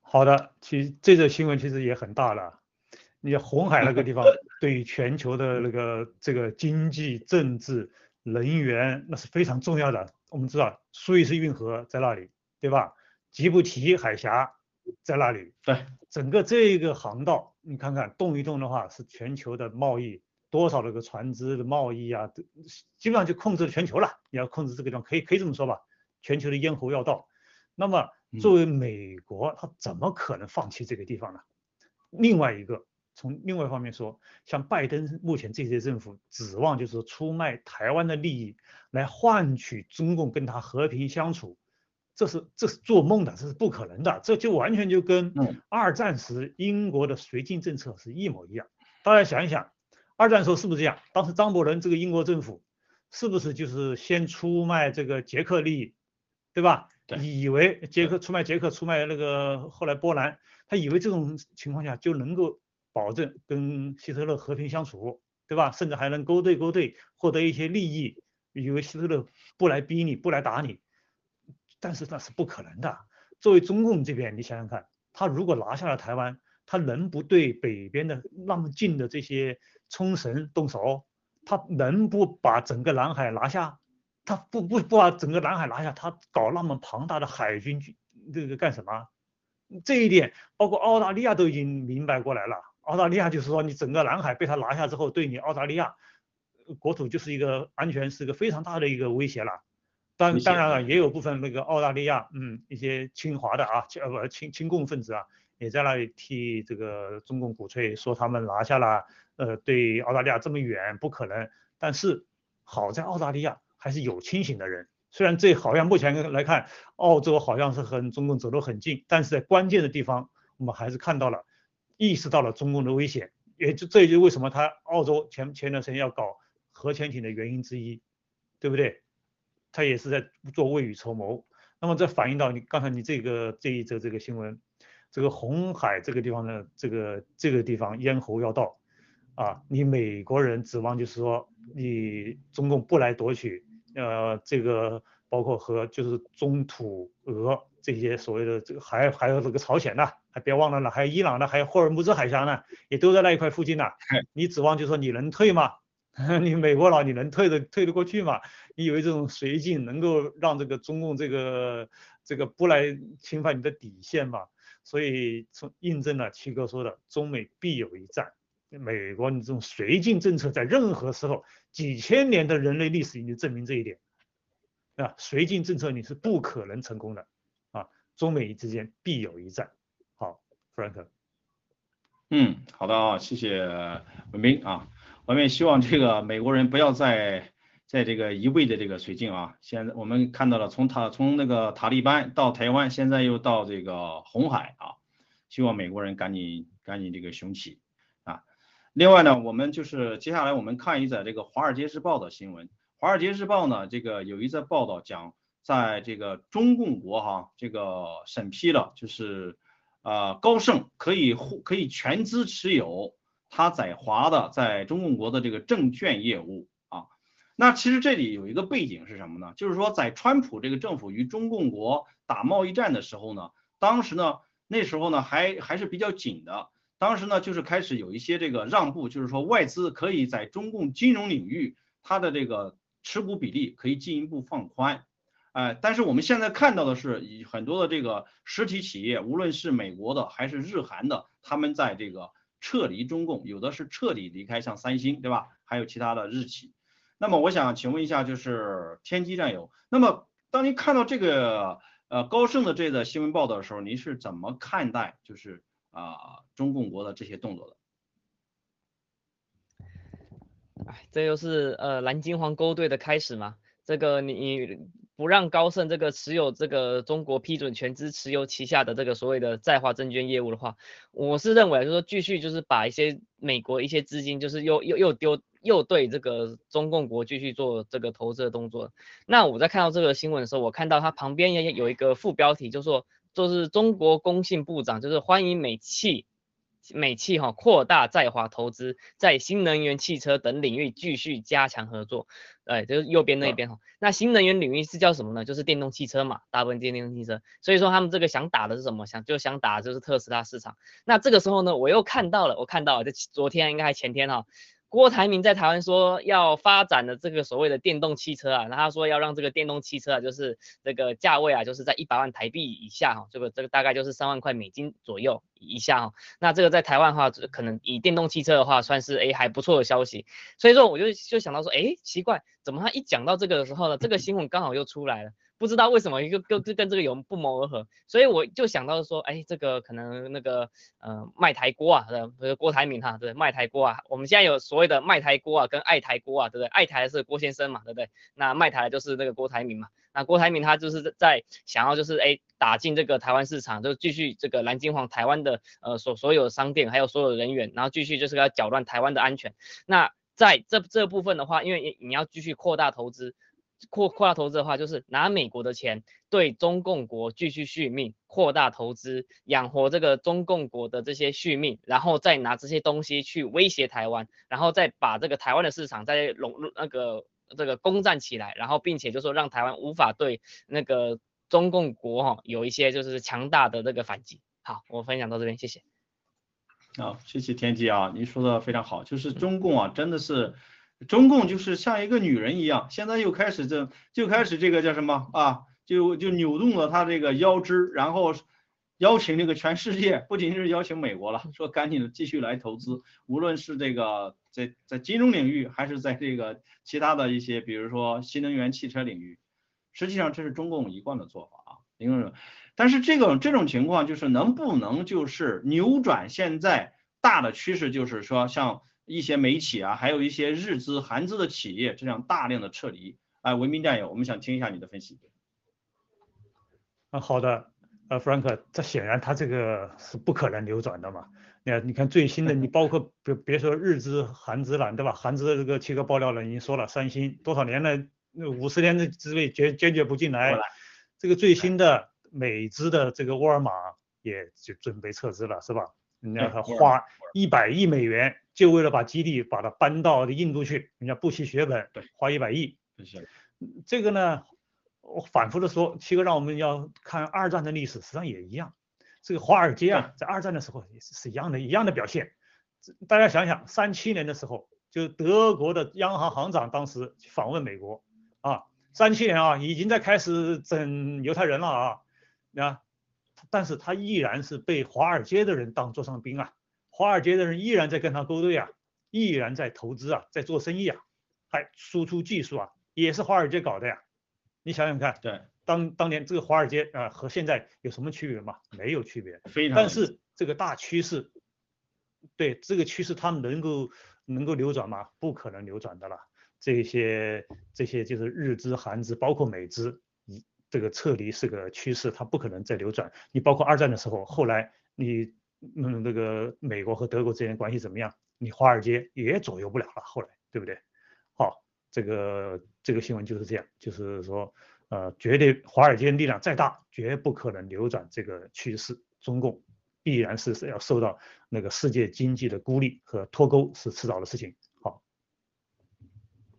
好的，其实这则新闻其实也很大了。你红海那个地方 [LAUGHS] 对全球的那个这个经济、政治、能源那是非常重要的。我们知道苏伊士运河在那里，对吧？吉布提海峡在那里，对，整个这个航道，你看看动一动的话，是全球的贸易多少那个船只的贸易啊，基本上就控制了全球了。你要控制这个地方，可以可以这么说吧？全球的咽喉要道。那么作为美国，他怎么可能放弃这个地方呢？另外一个。从另外一方面说，像拜登目前这些政府指望就是出卖台湾的利益来换取中共跟他和平相处，这是这是做梦的，这是不可能的，这就完全就跟二战时英国的绥靖政策是一模一样。大家想一想，二战时候是不是这样？当时张伯伦这个英国政府是不是就是先出卖这个捷克利益，对吧？以为捷克出卖捷克，出卖那个后来波兰，他以为这种情况下就能够。保证跟希特勒和平相处，对吧？甚至还能勾兑勾兑，获得一些利益，以为希特勒不来逼你，不来打你。但是那是不可能的。作为中共这边，你想想看，他如果拿下了台湾，他能不对北边的那么近的这些冲绳动手？他能不把整个南海拿下？他不不不把整个南海拿下，他搞那么庞大的海军军这个干什么？这一点，包括澳大利亚都已经明白过来了。澳大利亚就是说，你整个南海被他拿下之后，对你澳大利亚国土就是一个安全是一个非常大的一个威胁了。当当然了，也有部分那个澳大利亚，嗯，一些亲华的啊，呃不亲亲共分子啊，也在那里替这个中共鼓吹，说他们拿下了，呃，对澳大利亚这么远不可能。但是好在澳大利亚还是有清醒的人，虽然这好像目前来看，澳洲好像是和中共走得很近，但是在关键的地方，我们还是看到了。意识到了中共的危险，也就这也就为什么他澳洲前前段时间要搞核潜艇的原因之一，对不对？他也是在做未雨绸缪。那么这反映到你刚才你这个这一则这个新闻，这个红海这个地方的这个这个地方咽喉要道啊，你美国人指望就是说你中共不来夺取，呃，这个包括和就是中土俄这些所谓的这个还还有这个朝鲜呐。还别忘了呢，还有伊朗呢，还有霍尔木兹海峡呢，也都在那一块附近呢。你指望就说你能退吗？[LAUGHS] 你美国佬你能退得退得过去吗？你以为这种绥靖能够让这个中共这个这个不来侵犯你的底线吗？所以从印证了七哥说的，中美必有一战。美国你这种绥靖政策在任何时候几千年的人类历史已经证明这一点啊，绥靖政策你是不可能成功的啊，中美之间必有一战。好 Frank，嗯，好的啊，谢谢文斌啊，我们也希望这个美国人不要再在这个一味的这个绥靖啊。现在我们看到了，从塔从那个塔利班到台湾，现在又到这个红海啊，希望美国人赶紧赶紧这个雄起啊。另外呢，我们就是接下来我们看一则这个《华尔街日报》的新闻，《华尔街日报》呢，这个有一则报道讲，在这个中共国哈，这个审批了就是。啊，高盛可以互可以全资持有他在华的在中共国的这个证券业务啊。那其实这里有一个背景是什么呢？就是说在川普这个政府与中共国打贸易战的时候呢，当时呢那时候呢还还是比较紧的，当时呢就是开始有一些这个让步，就是说外资可以在中共金融领域它的这个持股比例可以进一步放宽。哎，但是我们现在看到的是，以很多的这个实体企业，无论是美国的还是日韩的，他们在这个撤离中共，有的是彻底离开，像三星，对吧？还有其他的日企。那么我想请问一下，就是天机战友，那么当您看到这个呃高盛的这个新闻报道的时候，您是怎么看待就是啊中共国的这些动作的？哎，这又是呃蓝金黄勾兑的开始吗？这个你。不让高盛这个持有这个中国批准全资持有旗下的这个所谓的在华证券业务的话，我是认为就是说继续就是把一些美国一些资金就是又又又丢又对这个中共国继续做这个投资的动作。那我在看到这个新闻的时候，我看到它旁边也有一个副标题，就说就是中国工信部长就是欢迎美企。美企哈扩大在华投资，在新能源汽车等领域继续加强合作。哎，就是右边那边哈。那新能源领域是叫什么呢？就是电动汽车嘛，大部分电动汽车。所以说他们这个想打的是什么？想就想打就是特斯拉市场。那这个时候呢，我又看到了，我看到了，这昨天应该还前天哈。郭台铭在台湾说要发展的这个所谓的电动汽车啊，那他说要让这个电动汽车啊，就是这个价位啊，就是在一百万台币以下哈，这个这个大概就是三万块美金左右以下哈。那这个在台湾的话，可能以电动汽车的话，算是哎还不错的消息。所以说我就就想到说，哎，奇怪，怎么他一讲到这个的时候呢，这个新闻刚好又出来了。不知道为什么一个跟跟这个有不谋而合，所以我就想到说，哎，这个可能那个呃卖台锅啊，对，郭台铭哈，对，卖台锅啊，我们现在有所谓的卖台锅啊，跟爱台锅啊，对不对？爱台是郭先生嘛，对不对？那卖台就是那个郭台铭嘛，那郭台铭他就是在想要就是哎打进这个台湾市场，就继续这个蓝金黄台湾的呃所所有商店还有所有人员，然后继续就是要搅乱台湾的安全。那在这这部分的话，因为你要继续扩大投资。扩扩大投资的话，就是拿美国的钱对中共国继续续命，扩大投资，养活这个中共国的这些续命，然后再拿这些东西去威胁台湾，然后再把这个台湾的市场再笼那个这个攻占起来，然后并且就说让台湾无法对那个中共国哈有一些就是强大的这个反击。好，我分享到这边，谢谢。好，谢谢天机啊，您说的非常好，就是中共啊，真的是。中共就是像一个女人一样，现在又开始这就开始这个叫什么啊？就就扭动了她这个腰肢，然后邀请这个全世界，不仅是邀请美国了，说赶紧的继续来投资，无论是这个在在金融领域，还是在这个其他的一些，比如说新能源汽车领域，实际上这是中共一贯的做法啊。因为，但是这种这种情况就是能不能就是扭转现在大的趋势，就是说像。一些美企啊，还有一些日资、韩资的企业，这样大量的撤离。哎，文明战友，我们想听一下你的分析。啊，好的，呃，Frank，这显然他这个是不可能扭转的嘛。你看，你看最新的，你包括别别说日资、韩资了，对吧？韩资的这个七个爆料了，已经说了，三星多少年了，那五十年的职位坚坚决不进来。这个最新的美资的这个沃尔玛也就准备撤资了，是吧？人家他花一百亿美元。就为了把基地把它搬到印度去，人家不惜血本，花一百亿。这个呢，我反复的说，七哥让我们要看二战的历史，实际上也一样。这个华尔街啊，在二战的时候也是是一样的，一样的表现。大家想想，三七年的时候，就德国的央行行长当时访问美国啊，三七年啊，已经在开始整犹太人了啊，啊，但是他依然是被华尔街的人当座上宾啊。华尔街的人依然在跟他勾兑啊，依然在投资啊，在做生意啊，还输出技术啊，也是华尔街搞的呀。你想想看，对，当当年这个华尔街啊和现在有什么区别吗？没有区别，非常。但是这个大趋势，对这个趋势，他们能够能够扭转吗？不可能扭转的了。这些这些就是日资、韩资，包括美资，一这个撤离是个趋势，它不可能再扭转。你包括二战的时候，后来你。嗯，那个美国和德国之间关系怎么样？你华尔街也左右不了了，后来对不对？好，这个这个新闻就是这样，就是说，呃，绝对华尔街力量再大，绝不可能扭转这个趋势。中共必然是要受到那个世界经济的孤立和脱钩，是迟早的事情。好，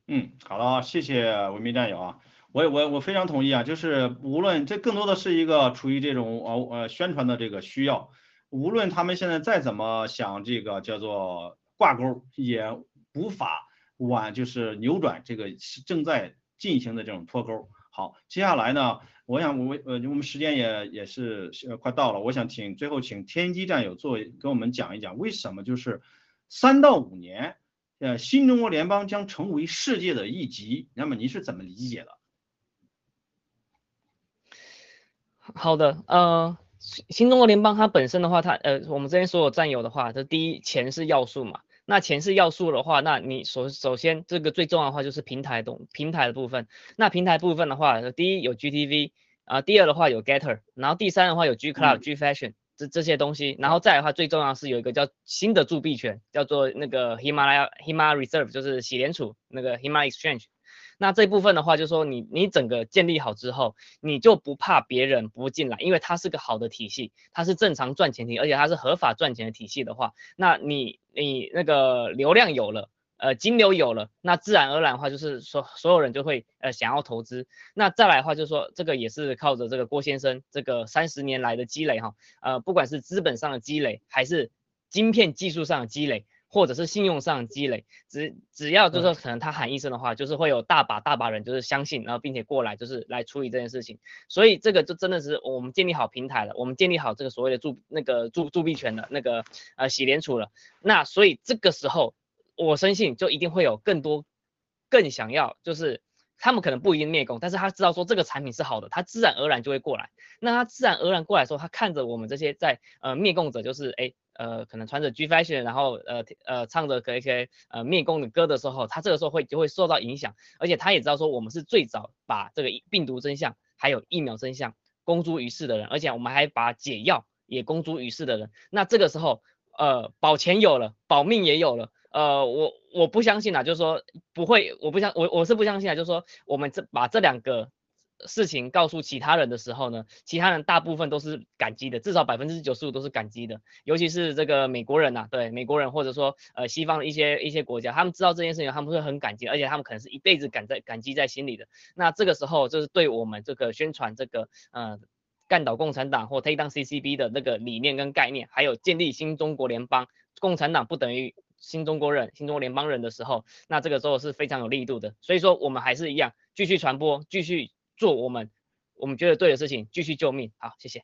嗯，好了，谢谢文明战友啊，我我我非常同意啊，就是无论这更多的是一个出于这种呃呃宣传的这个需要。无论他们现在再怎么想这个叫做挂钩，也无法挽，就是扭转这个正在进行的这种脱钩。好，接下来呢，我想我呃我们时间也也是快到了，我想请最后请天机战友做跟我们讲一讲，为什么就是三到五年，呃新中国联邦将成为世界的一极？那么您是怎么理解的？好的，呃。新中国联邦它本身的话，它呃，我们这边所有占有的话，这第一钱是要素嘛。那钱是要素的话，那你首首先这个最重要的话就是平台东平台的部分。那平台部分的话，第一有 GTV 啊，第二的话有 Getter，然后第三的话有 G Club、G Fashion，这这些东西，然后再的话，最重要是有一个叫新的铸币权，叫做那个 Himalaya Himalaya Reserve，就是洗联储那个 Himalaya Exchange。那这部分的话，就是说你你整个建立好之后，你就不怕别人不进来，因为它是个好的体系，它是正常赚钱体，而且它是合法赚钱的体系的话，那你你那个流量有了。呃，金流有了，那自然而然的话，就是说所有人就会呃想要投资。那再来的话，就是说这个也是靠着这个郭先生这个三十年来的积累哈，呃，不管是资本上的积累，还是晶片技术上的积累，或者是信用上积累，只只要就是说可能他喊一声的话，就是会有大把大把人就是相信，然后并且过来就是来处理这件事情。所以这个就真的是我们建立好平台了，我们建立好这个所谓的铸那个铸铸币权的那个呃洗联储了。那所以这个时候。我深信就一定会有更多更想要，就是他们可能不一定灭共，但是他知道说这个产品是好的，他自然而然就会过来。那他自然而然过来说，他看着我们这些在呃灭共者，就是哎呃可能穿着 G fashion，然后呃呃唱着可以可以呃灭工的歌的时候，他这个时候会就会受到影响，而且他也知道说我们是最早把这个病毒真相还有疫苗真相公诸于世的人，而且我们还把解药也公诸于世的人。那这个时候呃保钱有了，保命也有了。呃，我我不相信啊，就是说不会，我不相我我是不相信啊，就是说我们这把这两个事情告诉其他人的时候呢，其他人大部分都是感激的，至少百分之九十五都是感激的，尤其是这个美国人呐，对美国人或者说呃西方的一些一些国家，他们知道这件事情，他们会很感激，而且他们可能是一辈子感在感激在心里的。那这个时候就是对我们这个宣传这个呃干倒共产党或 take down CCB 的那个理念跟概念，还有建立新中国联邦，共产党不等于。新中国人、新中国联邦人的时候，那这个时候是非常有力度的。所以说，我们还是一样，继续传播，继续做我们我们觉得对的事情，继续救命。好，谢谢。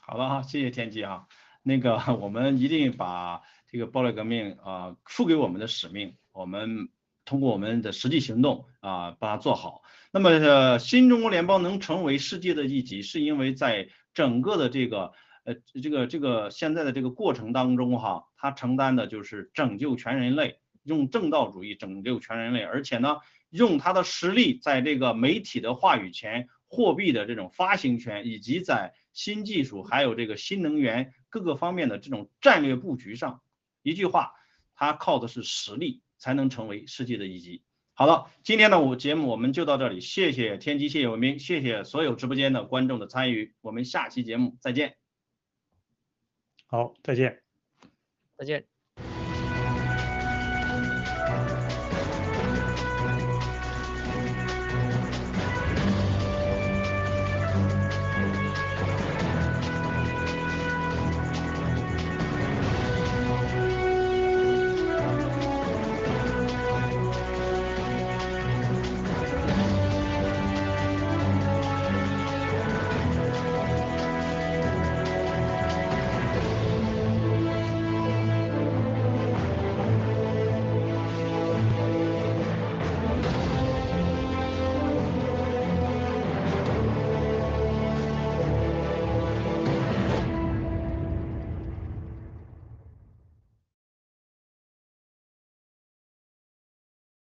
好了哈，谢谢天机啊。那个，我们一定把这个暴力革命啊付给我们的使命，我们通过我们的实际行动啊把它做好。那么，新中国联邦能成为世界的一极，是因为在整个的这个。呃，这个这个现在的这个过程当中哈，它承担的就是拯救全人类，用正道主义拯救全人类，而且呢，用他的实力在这个媒体的话语权、货币的这种发行权，以及在新技术还有这个新能源各个方面的这种战略布局上，一句话，他靠的是实力才能成为世界的一极。好了，今天的我节目我们就到这里，谢谢天机，谢谢文明，谢谢所有直播间的观众的参与，我们下期节目再见。好，再见。再见。